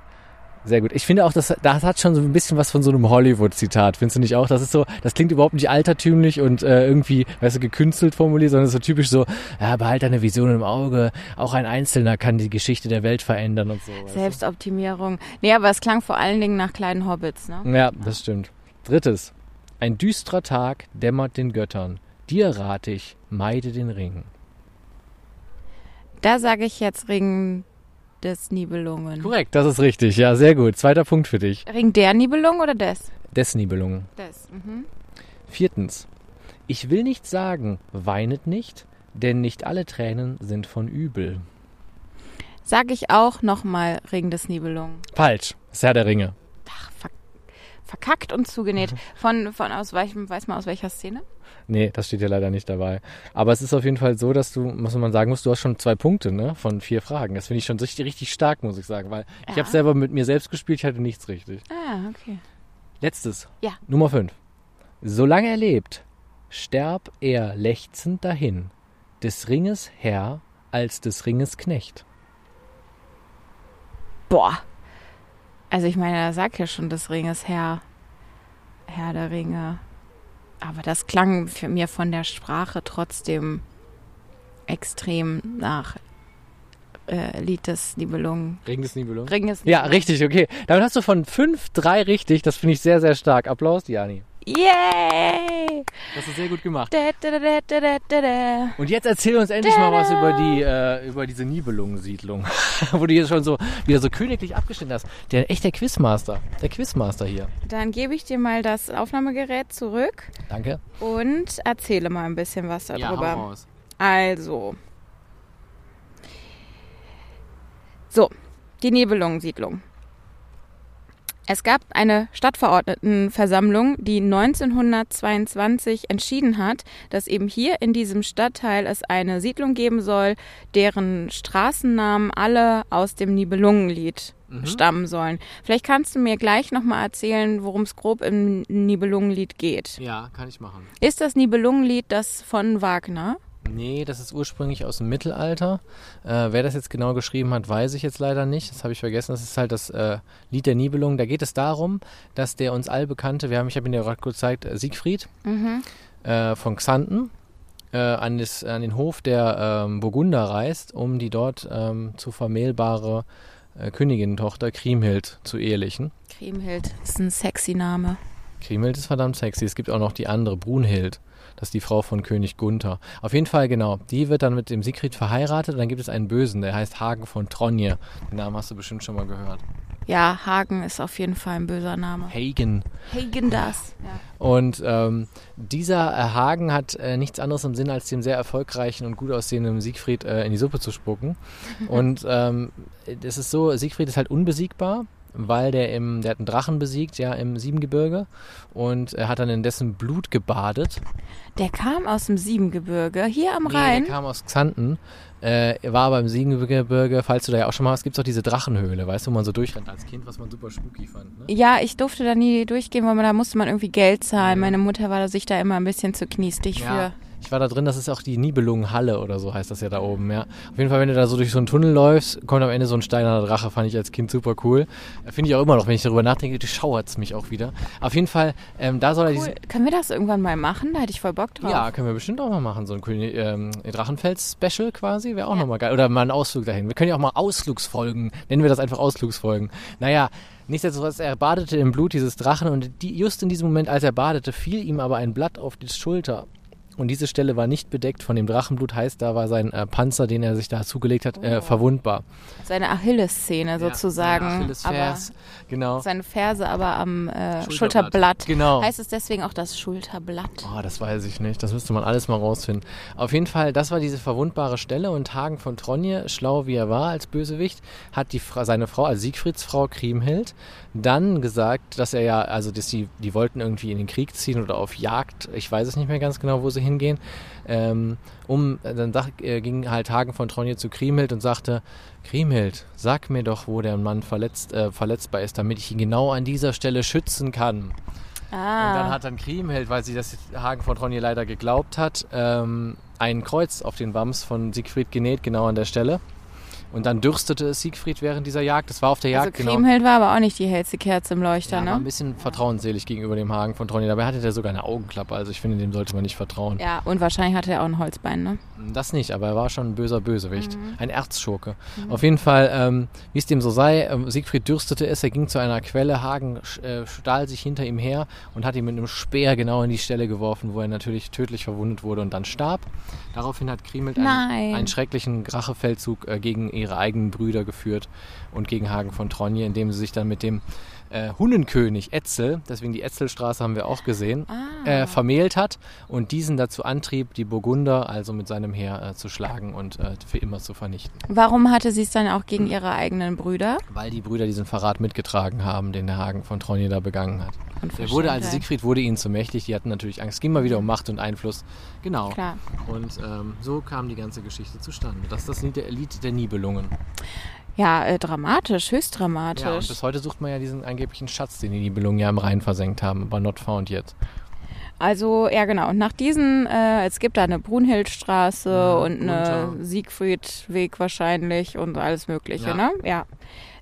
S2: Sehr gut. Ich finde auch, das, das hat schon so ein bisschen was von so einem Hollywood-Zitat. Findest du nicht auch? Das ist so, das klingt überhaupt nicht altertümlich und äh, irgendwie, weißt du, gekünstelt formuliert, sondern so typisch so, ja, behalt deine Vision im Auge. Auch ein Einzelner kann die Geschichte der Welt verändern und so.
S3: Selbstoptimierung. Nee, aber es klang vor allen Dingen nach kleinen Hobbits, ne?
S2: Ja, das stimmt. Drittes. Ein düsterer Tag dämmert den Göttern. Dir rat ich, meide den Ring.
S3: Da sage ich jetzt Ring des Nibelungen.
S2: Korrekt, das ist richtig. Ja, sehr gut. Zweiter Punkt für dich.
S3: Ring der Nibelung oder des?
S2: Des Nibelungen.
S3: Des. Mhm.
S2: Viertens. Ich will nicht sagen, weinet nicht, denn nicht alle Tränen sind von übel.
S3: Sag ich auch nochmal Ring des Nibelungen.
S2: Falsch. Das ist Herr der Ringe.
S3: Ach, ver verkackt und zugenäht. Von, von aus welchem, weiß man aus welcher Szene?
S2: Nee, das steht ja leider nicht dabei. Aber es ist auf jeden Fall so, dass du, muss man sagen muss, du hast schon zwei Punkte, ne? Von vier Fragen. Das finde ich schon richtig, richtig stark, muss ich sagen, weil ich
S3: Ja.
S2: habe selber mit mir selbst gespielt, ich hatte nichts richtig.
S3: Ah, okay.
S2: Letztes.
S3: Ja.
S2: Nummer 5. Solange er lebt, sterb er lechzend dahin, des Ringes Herr als des Ringes Knecht.
S3: Boah. Also ich meine, da sagt ja schon des Ringes Herr. Herr der Ringe. Aber das klang für mir von der Sprache trotzdem extrem nach äh, Lied des Nibelungen.
S2: Ring des Nibelungen?
S3: Ring des
S2: Ja,
S3: Nibelungen.
S2: richtig, okay. Damit hast du von fünf drei richtig. Das finde ich sehr, sehr stark. Applaus, Diani.
S3: Yay!
S2: Das ist sehr gut gemacht.
S3: Da, da, da, da, da, da, da.
S2: Und jetzt erzähl uns endlich mal was über die, äh, über diese Nibelungensiedlung, wo du hier schon so wieder so königlich abgeschnitten hast. Der echter Quizmaster, der Quizmaster hier.
S3: Dann gebe ich dir mal das Aufnahmegerät zurück
S2: Danke.
S3: und erzähle mal ein bisschen was darüber.
S2: raus.
S3: Also. So, die Nibelungensiedlung. Es gab eine Stadtverordnetenversammlung, die 1922 entschieden hat, dass eben hier in diesem Stadtteil es eine Siedlung geben soll, deren Straßennamen alle aus dem Nibelungenlied mhm. stammen sollen. Vielleicht kannst du mir gleich nochmal erzählen, worum es grob im Nibelungenlied geht.
S2: Ja, kann ich machen.
S3: Ist das Nibelungenlied das von Wagner?
S2: Nee, das ist ursprünglich aus dem Mittelalter. Äh, wer das jetzt genau geschrieben hat, weiß ich jetzt leider nicht. Das habe ich vergessen. Das ist halt das äh, Lied der Nibelungen. Da geht es darum, dass der uns allbekannte, wir haben, ich habe ihn ja gerade gezeigt, äh, Siegfried mhm. äh, von Xanten äh, an, das, an, den Hof der ähm, Burgunder reist, um die dort ähm, zu vermählbare äh, Königintochter Kriemhild zu ehelichen.
S3: Kriemhild ist ein sexy Name.
S2: Kriemhild ist verdammt sexy. Es gibt auch noch die andere, Brunhild. Das ist die Frau von König Gunther. Auf jeden Fall, genau. Die wird dann mit dem Siegfried verheiratet und dann gibt es einen Bösen, der heißt Hagen von Tronje. Den Namen hast du bestimmt schon mal gehört.
S3: Ja, Hagen ist auf jeden Fall ein böser Name.
S2: Hagen.
S3: Hagen das. Ja.
S2: Und ähm, dieser äh, Hagen hat äh, nichts anderes im Sinn, als dem sehr erfolgreichen und gut aussehenden Siegfried äh, in die Suppe zu spucken. und ähm, es ist so, Siegfried ist halt unbesiegbar weil der im, der hat einen Drachen besiegt, ja, im Siebengebirge und er hat dann in dessen Blut gebadet.
S3: Der kam aus dem Siebengebirge, hier am nee, Rhein.
S2: Der kam aus Xanten, äh, war aber im Siebengebirge, falls du da ja auch schon mal hast, gibt es auch diese Drachenhöhle, weißt du, wo man so durchrennt als Kind, was man super spooky fand.
S3: Ne? Ja, ich durfte da nie durchgehen, weil man, da musste man irgendwie Geld zahlen. Mhm. Meine Mutter war sich da immer ein bisschen zu kniestig ja. für.
S2: Ich war da drin, das ist auch die Nibelungenhalle oder so heißt das ja da oben, ja. Auf jeden Fall, wenn du da so durch so einen Tunnel läufst, kommt am Ende so ein steinerner Drache, fand ich als Kind super cool. Finde ich auch immer noch, wenn ich darüber nachdenke, schauert es mich auch wieder. Auf jeden Fall, ähm, da soll
S3: cool. er Können wir das irgendwann mal machen? Da hätte ich voll Bock drauf.
S2: Ja, können wir bestimmt auch mal machen, so ein ähm, Drachenfels-Special quasi, wäre auch ja. nochmal geil. Oder mal einen Ausflug dahin. Wir können ja auch mal Ausflugsfolgen, nennen wir das einfach Ausflugsfolgen. Naja, Nichtsdestotrotz, er badete im Blut dieses Drachen und die, just in diesem Moment, als er badete, fiel ihm aber ein Blatt auf die Schulter. Und diese Stelle war nicht bedeckt von dem Drachenblut, heißt, da war sein äh, Panzer, den er sich da zugelegt hat, äh, oh. verwundbar.
S3: Seine Achillessehne sozusagen. Ja,
S2: Achillesfers, genau.
S3: Seine Ferse aber am äh, Schulterblatt. Schulterblatt. Genau. Heißt es deswegen auch das Schulterblatt?
S2: Oh, das weiß ich nicht. Das müsste man alles mal rausfinden. Auf jeden Fall, das war diese verwundbare Stelle und Hagen von Tronje, schlau wie er war als Bösewicht, hat die, seine Frau, also Siegfrieds Frau Kriemhild, dann gesagt, dass er ja, also dass die, die wollten irgendwie in den Krieg ziehen oder auf Jagd, ich weiß es nicht mehr ganz genau, wo sie hingehen. Ähm, um, dann sag, äh, ging halt Hagen von Tronje zu Kriemhild und sagte, Kriemhild, sag mir doch, wo der Mann verletzt, äh, verletzbar ist, damit ich ihn genau an dieser Stelle schützen kann. Ah. Und dann hat dann Kriemhild, weil sie das Hagen von Tronje leider geglaubt hat, ähm, ein Kreuz auf den Wams von Siegfried genäht, genau an der Stelle. Und dann dürstete es Siegfried während dieser Jagd. Das war auf der Jagd,
S3: also Kriemhild genau. war aber auch nicht die hellste Kerze im Leuchter,
S2: ja,
S3: ne?
S2: war ein bisschen vertrauensselig gegenüber dem Hagen von Tronje. Dabei hatte der sogar eine Augenklappe. Also ich finde, dem sollte man nicht vertrauen.
S3: Ja, und wahrscheinlich hatte er auch ein Holzbein, ne?
S2: Das nicht, aber er war schon ein böser Bösewicht. Mhm. Ein Erzschurke. Mhm. Auf jeden Fall, ähm, wie es dem so sei, äh, Siegfried dürstete es. Er ging zu einer Quelle. Hagen äh, stahl sich hinter ihm her und hat ihn mit einem Speer genau in die Stelle geworfen, wo er natürlich tödlich verwundet wurde und dann starb. Daraufhin hat Kriemhild einen, einen, schrecklichen Rachefeldzug äh, gegen ihre eigenen Brüder geführt und gegen Hagen von Tronje, indem sie sich dann mit dem äh, Hunnenkönig Etzel, deswegen die Etzelstraße haben wir auch gesehen, ah. äh, vermählt hat und diesen dazu antrieb, die Burgunder also mit seinem Heer äh, zu schlagen und äh, für immer zu vernichten.
S3: Warum hatte sie es dann auch gegen ihre eigenen Brüder?
S2: Weil die Brüder diesen Verrat mitgetragen haben, den der Hagen von Tronje da begangen hat. Er wurde also Siegfried wurde ihnen zu mächtig, die hatten natürlich Angst. Es ging mal wieder um Macht und Einfluss. Genau. Klar. Und ähm, so kam die ganze Geschichte zustande. Das ist das Lied der, Lied der Nibelungen.
S3: Ja, äh, dramatisch, höchst dramatisch. Ja,
S2: und bis heute sucht man ja diesen angeblichen Schatz, den die Nibelungen ja im Rhein versenkt haben, aber not found yet.
S3: Also, ja genau. Und nach diesen, äh, es gibt da eine Brunhildstraße ja, und eine Siegfriedweg wahrscheinlich und alles mögliche, ja. ne? Ja.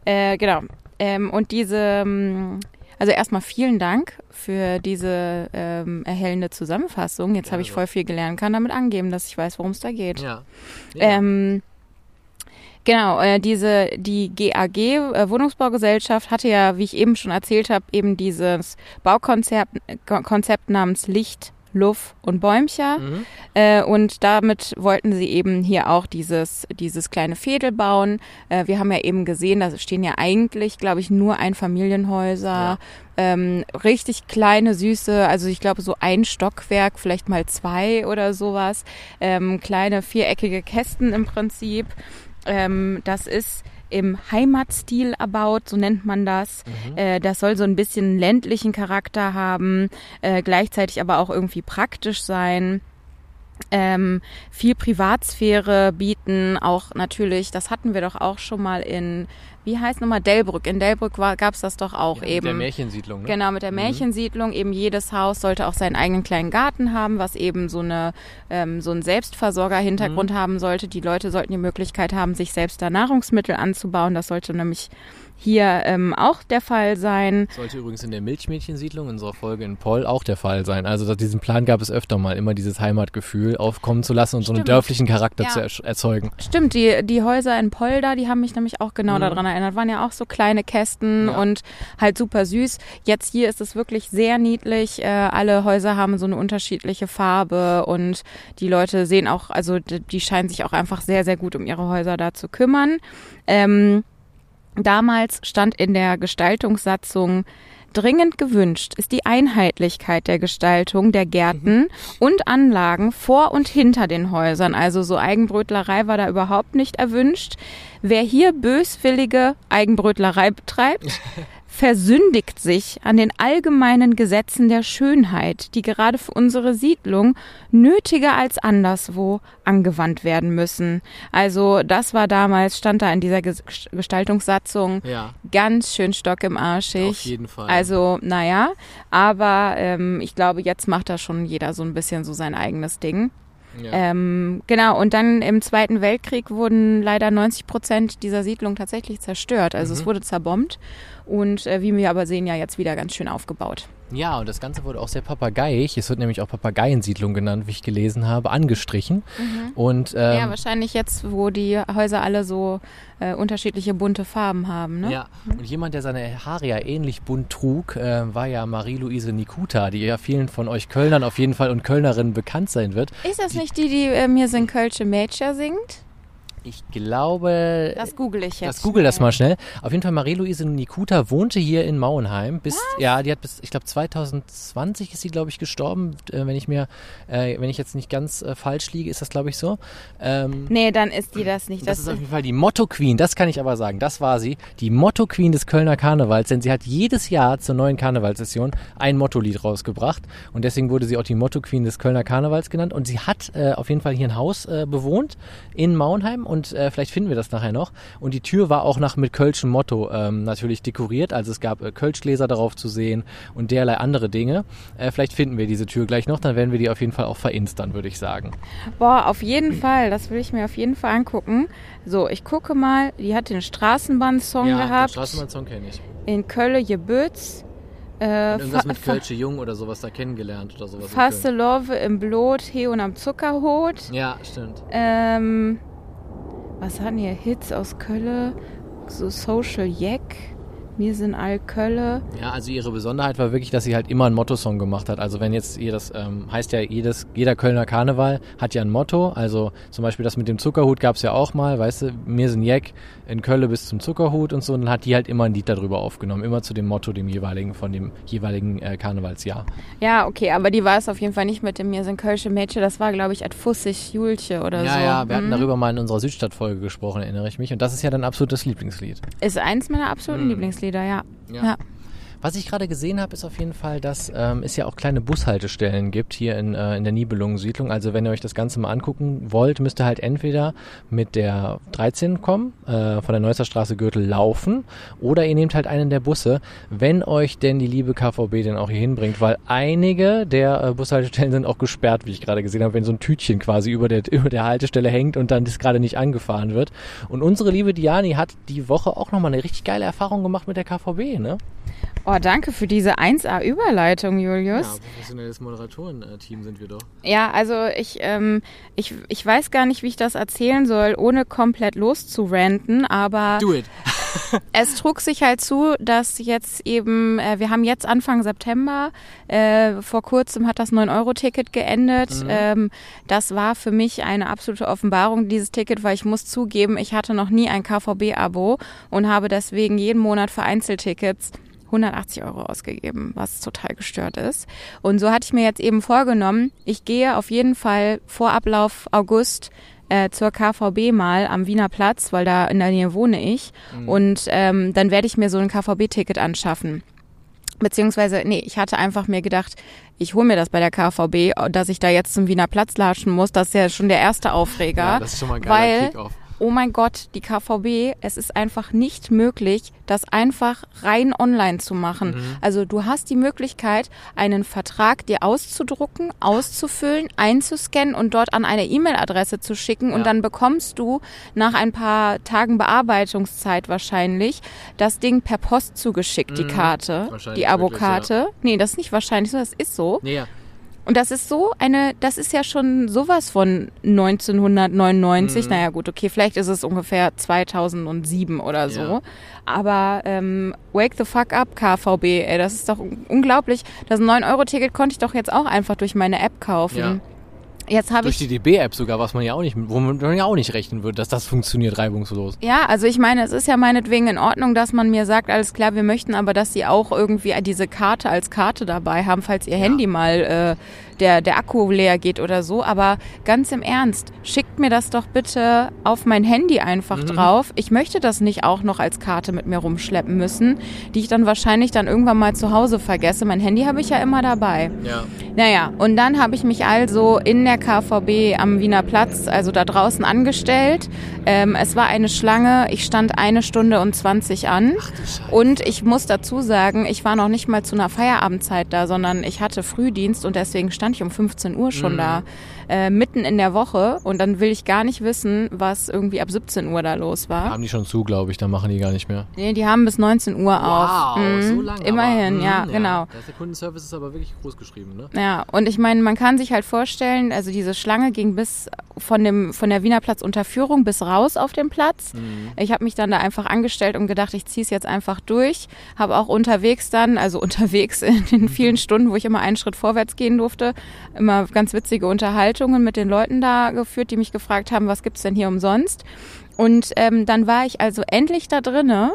S3: Äh, genau. Ähm, und diese, ähm, also erstmal vielen Dank für diese ähm, erhellende Zusammenfassung. Jetzt habe ich voll viel gelernt, kann damit angeben, dass ich weiß, worum es da geht. Ja. ja. Ähm, Genau, äh, diese die GAG äh, Wohnungsbaugesellschaft hatte ja, wie ich eben schon erzählt habe, eben dieses Baukonzept Konzept namens Licht, Luft und Bäumcher. Mhm. Äh, und damit wollten sie eben hier auch dieses, dieses kleine Fädel bauen. Äh, wir haben ja eben gesehen, da stehen ja eigentlich, glaube ich, nur Einfamilienhäuser. Ja. Ähm, richtig kleine, süße, also ich glaube so ein Stockwerk, vielleicht mal zwei oder sowas. Ähm, kleine viereckige Kästen im Prinzip. Ähm, das ist im Heimatstil erbaut, so nennt man das. Mhm. Äh, das soll so ein bisschen ländlichen Charakter haben, äh, gleichzeitig aber auch irgendwie praktisch sein ähm, viel Privatsphäre bieten, auch natürlich, das hatten wir doch auch schon mal in, wie heißt nochmal, Delbrück. In Delbrück gab es das doch auch ja, eben.
S2: Mit der Märchensiedlung, ne?
S3: Genau, mit der mhm. Märchensiedlung. Eben jedes Haus sollte auch seinen eigenen kleinen Garten haben, was eben so eine ähm, so ein Selbstversorger-Hintergrund mhm. haben sollte. Die Leute sollten die Möglichkeit haben, sich selbst da Nahrungsmittel anzubauen. Das sollte nämlich hier ähm, auch der Fall sein.
S2: Sollte übrigens in der Milchmädchensiedlung, unserer Folge in Poll, auch der Fall sein. Also diesen Plan gab es öfter mal, immer dieses Heimatgefühl aufkommen zu lassen und Stimmt. so einen dörflichen Charakter ja. zu er erzeugen.
S3: Stimmt, die, die Häuser in Poll da, die haben mich nämlich auch genau mhm. daran erinnert. Waren ja auch so kleine Kästen ja. und halt super süß. Jetzt hier ist es wirklich sehr niedlich. Äh, alle Häuser haben so eine unterschiedliche Farbe und die Leute sehen auch, also die scheinen sich auch einfach sehr, sehr gut um ihre Häuser da zu kümmern. Ähm, Damals stand in der Gestaltungssatzung Dringend gewünscht ist die Einheitlichkeit der Gestaltung der Gärten mhm. und Anlagen vor und hinter den Häusern. Also so Eigenbrötlerei war da überhaupt nicht erwünscht. Wer hier böswillige Eigenbrötlerei betreibt, versündigt sich an den allgemeinen Gesetzen der Schönheit, die gerade für unsere Siedlung nötiger als anderswo angewandt werden müssen. Also das war damals, stand da in dieser Gestaltungssatzung ja. ganz schön Stock im Arschig. Auf
S2: jeden Fall.
S3: Also naja, aber ähm, ich glaube, jetzt macht da schon jeder so ein bisschen so sein eigenes Ding. Ja. Ähm, genau, und dann im Zweiten Weltkrieg wurden leider 90 Prozent dieser Siedlung tatsächlich zerstört. Also mhm. es wurde zerbombt und äh, wie wir aber sehen, ja jetzt wieder ganz schön aufgebaut.
S2: Ja, und das Ganze wurde auch sehr papageiig. Es wird nämlich auch Papageiensiedlung genannt, wie ich gelesen habe, angestrichen. Mhm. Und,
S3: ähm, ja, wahrscheinlich jetzt, wo die Häuser alle so äh, unterschiedliche bunte Farben haben. Ne?
S2: Ja, und jemand, der seine Haare ja ähnlich bunt trug, äh, war ja Marie-Louise Nikuta, die ja vielen von euch Kölnern auf jeden Fall und Kölnerinnen bekannt sein wird.
S3: Ist das die, nicht die, die äh, mir sind Kölsche Mädchen singt?
S2: Ich glaube.
S3: Das google ich jetzt.
S2: Das google das mal schnell. Auf jeden Fall, Marie-Louise Nikuta wohnte hier in Mauenheim. Bis, Was? ja, die hat bis, ich glaube, 2020 ist sie, glaube ich, gestorben. Äh, wenn ich mir, äh, wenn ich jetzt nicht ganz äh, falsch liege, ist das, glaube ich, so.
S3: Ähm, nee, dann ist die das nicht.
S2: Das, das ist auf jeden Fall die Motto-Queen, das kann ich aber sagen. Das war sie. Die Motto-Queen des Kölner Karnevals, denn sie hat jedes Jahr zur neuen Karnevalssession ein Motto-Lied rausgebracht. Und deswegen wurde sie auch die Motto-Queen des Kölner Karnevals genannt. Und sie hat äh, auf jeden Fall hier ein Haus äh, bewohnt in Mauenheim und äh, vielleicht finden wir das nachher noch. Und die Tür war auch nach mit Kölschem Motto ähm, natürlich dekoriert. Also es gab äh, Kölschgläser darauf zu sehen und derlei andere Dinge. Äh, vielleicht finden wir diese Tür gleich noch, dann werden wir die auf jeden Fall auch verinstern, würde ich sagen.
S3: Boah, auf jeden Fall. Das will ich mir auf jeden Fall angucken. So, ich gucke mal. Die hat den Straßenbahn-Song ja, gehabt.
S2: Den Straßenbahn-Song kenne ich.
S3: In Köln-Gebütz.
S2: Äh, irgendwas mit Kölsche Jung oder sowas da kennengelernt oder sowas.
S3: Faste Love im Blut, He und am Zuckerhut.
S2: Ja, stimmt.
S3: Ähm, was hatten hier? Hits aus Kölle, so Social Jack. Wir sind all Kölle.
S2: Ja, also ihre Besonderheit war wirklich, dass sie halt immer einen Motto-Song gemacht hat. Also wenn jetzt ihr das ähm, heißt ja jedes jeder Kölner Karneval hat ja ein Motto. Also zum Beispiel das mit dem Zuckerhut gab es ja auch mal, weißt du, mir sind Jack in Kölle bis zum Zuckerhut und so. Und dann hat die halt immer ein Lied darüber aufgenommen, immer zu dem Motto dem jeweiligen von dem jeweiligen äh, Karnevalsjahr.
S3: Ja, okay, aber die war es auf jeden Fall nicht mit dem mir sind Kölsche Mädchen. Das war glaube ich at Fussig Julche oder
S2: ja,
S3: so.
S2: Ja, ja, wir mhm. hatten darüber mal in unserer Südstadt-Folge gesprochen, erinnere ich mich. Und das ist ja dann absolutes Lieblingslied.
S3: Ist eins meiner absoluten mhm. Lieblingslieder. Ja. ja. ja.
S2: Was ich gerade gesehen habe, ist auf jeden Fall, dass ähm, es ja auch kleine Bushaltestellen gibt hier in, äh, in der Nibelungensiedlung. Also wenn ihr euch das Ganze mal angucken wollt, müsst ihr halt entweder mit der 13 kommen, äh, von der Neusser Straße Gürtel laufen, oder ihr nehmt halt einen der Busse, wenn euch denn die liebe KVB denn auch hier hinbringt, weil einige der äh, Bushaltestellen sind auch gesperrt, wie ich gerade gesehen habe, wenn so ein Tütchen quasi über der, über der Haltestelle hängt und dann das gerade nicht angefahren wird. Und unsere liebe Diani hat die Woche auch nochmal eine richtig geile Erfahrung gemacht mit der KVB, ne?
S3: Oh, danke für diese 1A-Überleitung, Julius. Ja,
S2: professionelles Moderatorenteam sind wir doch.
S3: Ja, also ich, ähm, ich, ich weiß gar nicht, wie ich das erzählen soll, ohne komplett loszuranten, aber
S2: Do it.
S3: es trug sich halt zu, dass jetzt eben, äh, wir haben jetzt Anfang September, äh, vor kurzem hat das 9-Euro-Ticket geendet. Mhm. Ähm, das war für mich eine absolute Offenbarung, dieses Ticket, weil ich muss zugeben, ich hatte noch nie ein KVB-Abo und habe deswegen jeden Monat für Einzeltickets 180 Euro ausgegeben, was total gestört ist. Und so hatte ich mir jetzt eben vorgenommen, ich gehe auf jeden Fall vor Ablauf August äh, zur KVB mal am Wiener Platz, weil da in der Nähe wohne ich. Mhm. Und ähm, dann werde ich mir so ein KVB-Ticket anschaffen. Beziehungsweise, nee, ich hatte einfach mir gedacht, ich hole mir das bei der KVB, dass ich da jetzt zum Wiener Platz latschen muss, das ist ja schon der erste Aufreger. Ja,
S2: das ist schon mal ein geiler weil, Kick-Off
S3: oh mein Gott, die KVB, es ist einfach nicht möglich, das einfach rein online zu machen. Mhm. Also du hast die Möglichkeit, einen Vertrag dir auszudrucken, auszufüllen, einzuscannen und dort an eine E-Mail-Adresse zu schicken ja. und dann bekommst du nach ein paar Tagen Bearbeitungszeit wahrscheinlich das Ding per Post zugeschickt, mhm. die Karte, die Abokarte. Ja. Nee, das ist nicht wahrscheinlich so, das ist so. Nee, ja. Und das ist so eine, das ist ja schon sowas von 1999. Mhm. Naja, gut, okay, vielleicht ist es ungefähr 2007 oder so. Ja. Aber ähm, Wake the fuck up, KVB, ey, das ist doch unglaublich. Das 9-Euro-Ticket konnte ich doch jetzt auch einfach durch meine App kaufen. Ja.
S2: Jetzt habe ich. Durch die DB-App sogar, was man ja auch nicht, wo man ja auch nicht rechnen würde, dass das funktioniert reibungslos.
S3: Ja, also ich meine, es ist ja meinetwegen in Ordnung, dass man mir sagt, alles klar, wir möchten aber, dass sie auch irgendwie diese Karte als Karte dabei haben, falls ihr ja. Handy mal äh, der, der Akku leer geht oder so. Aber ganz im Ernst, schickt mir das doch bitte auf mein Handy einfach mhm. drauf. Ich möchte das nicht auch noch als Karte mit mir rumschleppen müssen, die ich dann wahrscheinlich dann irgendwann mal zu Hause vergesse. Mein Handy habe ich ja immer dabei. Ja. Naja, und dann habe ich mich also in der KVB am Wiener Platz, also da draußen angestellt. Ähm, es war eine Schlange. Ich stand eine Stunde und 20 an. Ach, und ich muss dazu sagen, ich war noch nicht mal zu einer Feierabendzeit da, sondern ich hatte Frühdienst und deswegen stand stand ich um 15 Uhr schon mhm. da, äh, mitten in der Woche und dann will ich gar nicht wissen, was irgendwie ab 17 Uhr da los war.
S2: Haben die schon zu, glaube ich, da machen die gar nicht mehr.
S3: Nee, die haben bis 19 Uhr wow, auf.
S2: Mhm. so lange.
S3: Immerhin, aber, ja, ja, genau.
S2: der Kundenservice ist aber wirklich groß geschrieben, ne?
S3: Ja, und ich meine, man kann sich halt vorstellen, also diese Schlange ging bis von dem von der Wiener Platz Unterführung bis raus auf den Platz. Mhm. Ich habe mich dann da einfach angestellt und gedacht, ich ziehe es jetzt einfach durch. Habe auch unterwegs dann, also unterwegs in den vielen Stunden, wo ich immer einen Schritt vorwärts gehen durfte, immer ganz witzige Unterhaltungen mit den Leuten da geführt, die mich gefragt haben, was gibt's denn hier umsonst? Und ähm, dann war ich also endlich da drinne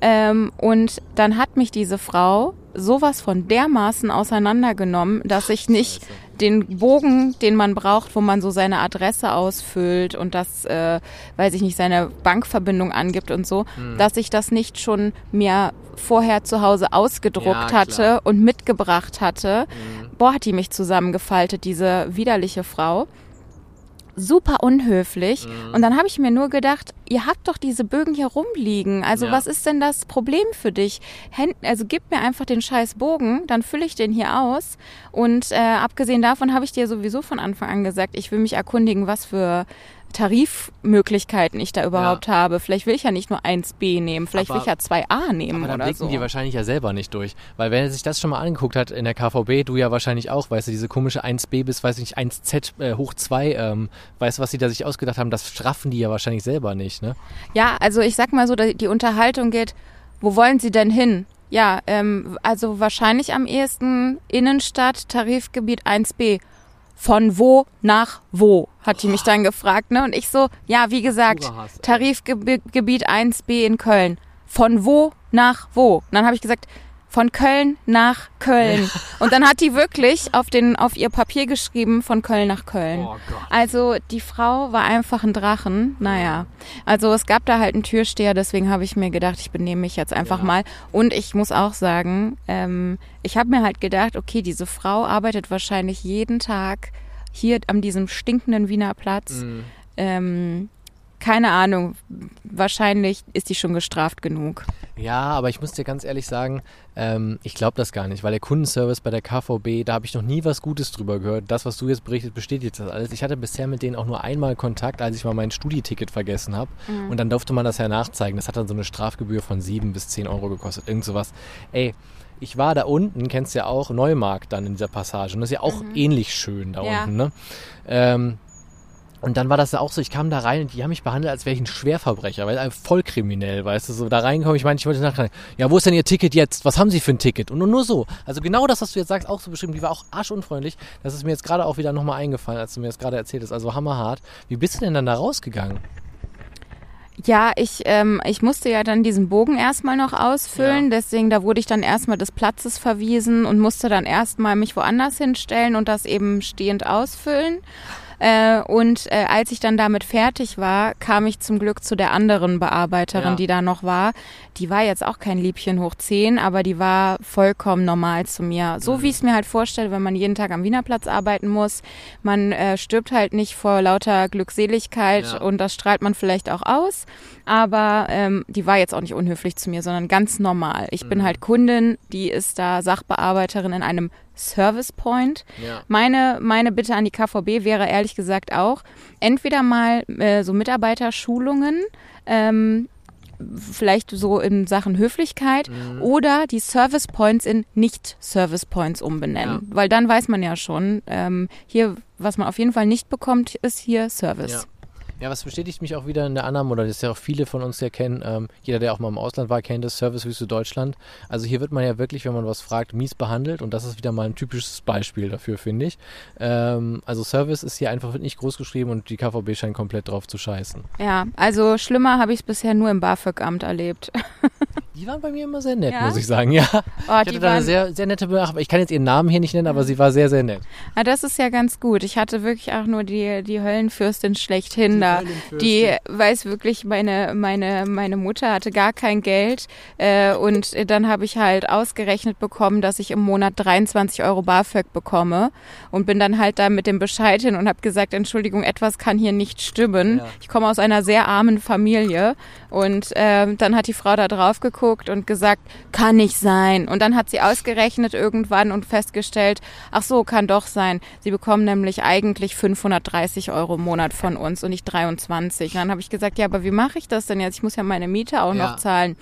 S3: ähm, und dann hat mich diese Frau sowas von dermaßen auseinandergenommen, dass ich nicht den Bogen, den man braucht, wo man so seine Adresse ausfüllt und das, äh, weiß ich nicht, seine Bankverbindung angibt und so, hm. dass ich das nicht schon mir vorher zu Hause ausgedruckt ja, hatte und mitgebracht hatte. Mhm. Boah, hat die mich zusammengefaltet, diese widerliche Frau super unhöflich. Mhm. Und dann habe ich mir nur gedacht, ihr habt doch diese Bögen hier rumliegen. Also ja. was ist denn das Problem für dich? also gib mir einfach den scheiß Bogen, dann fülle ich den hier aus. Und äh, abgesehen davon habe ich dir sowieso von Anfang an gesagt, ich will mich erkundigen, was für Tarifmöglichkeiten ich da überhaupt ja. habe. Vielleicht will ich ja nicht nur 1b nehmen, vielleicht aber, will ich ja 2a nehmen aber dann oder blicken so.
S2: die wahrscheinlich ja selber nicht durch. Weil wenn er sich das schon mal angeguckt hat in der KVB, du ja wahrscheinlich auch, weißt du, diese komische 1b bis, weiß ich nicht, 1z äh, hoch 2, ähm, weißt du, was sie da sich ausgedacht haben, das straffen die ja wahrscheinlich selber nicht, ne?
S3: Ja, also ich sag mal so, die Unterhaltung geht, wo wollen sie denn hin? Ja, ähm, also wahrscheinlich am ehesten Innenstadt, Tarifgebiet 1b von wo nach wo, hat die mich dann gefragt. Ne? Und ich so, ja, wie gesagt, Tarifgebiet 1b in Köln. Von wo nach wo? Und dann habe ich gesagt, von Köln nach Köln. Und dann hat die wirklich auf, den, auf ihr Papier geschrieben, von Köln nach Köln. Oh also die Frau war einfach ein Drachen. Naja, also es gab da halt einen Türsteher, deswegen habe ich mir gedacht, ich benehme mich jetzt einfach ja. mal. Und ich muss auch sagen, ähm, ich habe mir halt gedacht, okay, diese Frau arbeitet wahrscheinlich jeden Tag hier an diesem stinkenden Wiener Platz. Mhm. Ähm, keine Ahnung, wahrscheinlich ist die schon gestraft genug.
S2: Ja, aber ich muss dir ganz ehrlich sagen, ähm, ich glaube das gar nicht, weil der Kundenservice bei der KVB, da habe ich noch nie was Gutes drüber gehört. Das, was du jetzt berichtet, bestätigt das alles. Ich hatte bisher mit denen auch nur einmal Kontakt, als ich mal mein Studieticket vergessen habe. Mhm. Und dann durfte man das ja nachzeigen. Das hat dann so eine Strafgebühr von sieben bis zehn Euro gekostet. Irgend sowas. Ey, ich war da unten, kennst ja auch, Neumarkt dann in dieser Passage. Und das ist ja auch mhm. ähnlich schön da ja. unten, ne? Ähm, und dann war das ja auch so, ich kam da rein und die haben mich behandelt, als wäre ich ein Schwerverbrecher, weil also voll kriminell, weißt du, so da reinkomme ich meine, ich wollte nachfragen, ja, wo ist denn Ihr Ticket jetzt? Was haben Sie für ein Ticket? Und nur so. Also genau das, was du jetzt sagst, auch so beschrieben, die war auch arschunfreundlich. Das ist mir jetzt gerade auch wieder nochmal eingefallen, als du mir das gerade erzählt hast. Also hammerhart. Wie bist du denn dann da rausgegangen?
S3: Ja, ich, ähm, ich musste ja dann diesen Bogen erstmal noch ausfüllen, ja. deswegen da wurde ich dann erstmal des Platzes verwiesen und musste dann erstmal mich woanders hinstellen und das eben stehend ausfüllen. Äh, und äh, als ich dann damit fertig war, kam ich zum Glück zu der anderen Bearbeiterin,
S2: Ja.
S3: die da noch war. Die war jetzt auch kein Liebchen hoch 10, aber die war vollkommen normal zu mir.
S2: Mhm.
S3: So wie ich es mir halt vorstelle, wenn man jeden Tag am Wienerplatz arbeiten muss. Man äh, stirbt halt nicht vor lauter Glückseligkeit
S2: Ja.
S3: und das strahlt man vielleicht auch aus. Aber ähm, die war jetzt auch nicht unhöflich zu mir, sondern ganz normal. Ich
S2: Mhm.
S3: bin halt Kundin, die ist da Sachbearbeiterin in einem Service Point.
S2: Ja.
S3: Meine, meine Bitte an die KVB wäre ehrlich gesagt auch, entweder mal äh, so Mitarbeiterschulungen, ähm, vielleicht so in Sachen Höflichkeit
S2: Mhm.
S3: oder die Service Points in Nicht-Service Points umbenennen. Weil dann weiß man ja schon, ähm, hier, was man auf jeden Fall nicht bekommt, ist hier Service.
S2: Ja. Ja, was bestätigt mich auch wieder in der Annahme, oder das ja auch viele von uns ja kennen, ähm, jeder, der auch mal im Ausland war, kennt das Servicewüste Deutschland. Also hier wird man ja wirklich, wenn man was fragt, mies behandelt und das ist wieder mal ein typisches Beispiel dafür, finde ich. Ähm, also Service ist hier einfach nicht groß geschrieben und die KVB scheint komplett drauf zu scheißen.
S3: Ja, also schlimmer habe ich es bisher nur im BAföG-Amt erlebt.
S2: Die waren bei mir immer sehr nett,
S3: Ja?
S2: muss ich sagen, ja.
S3: Oh,
S2: Ich hatte
S3: die
S2: da eine
S3: waren,
S2: sehr, sehr nette Beachtung. Ich kann jetzt ihren Namen hier nicht nennen, aber sie war sehr, sehr nett.
S3: ah, das ist ja ganz gut. Ich hatte wirklich auch nur die, die Höllenfürstin schlechthin da.
S2: Höllenfürstin.
S3: Die weiß wirklich, meine, meine, meine Mutter hatte gar kein Geld äh, und dann habe ich halt ausgerechnet bekommen, dass ich im Monat 23 Euro BAföG bekomme und bin dann halt da mit dem Bescheid hin und habe gesagt, Entschuldigung, etwas kann hier nicht stimmen.
S2: Ja.
S3: Ich komme aus einer sehr armen Familie und ähm, dann hat die Frau da drauf geguckt und gesagt, kann nicht sein. Und dann hat sie ausgerechnet irgendwann und festgestellt, ach so, kann doch sein. Sie bekommen nämlich eigentlich 530 Euro im Monat von uns und nicht 23. Und dann habe ich gesagt, ja, aber wie mache ich das denn jetzt? Ich muss ja meine Miete auch
S2: Ja.
S3: noch zahlen.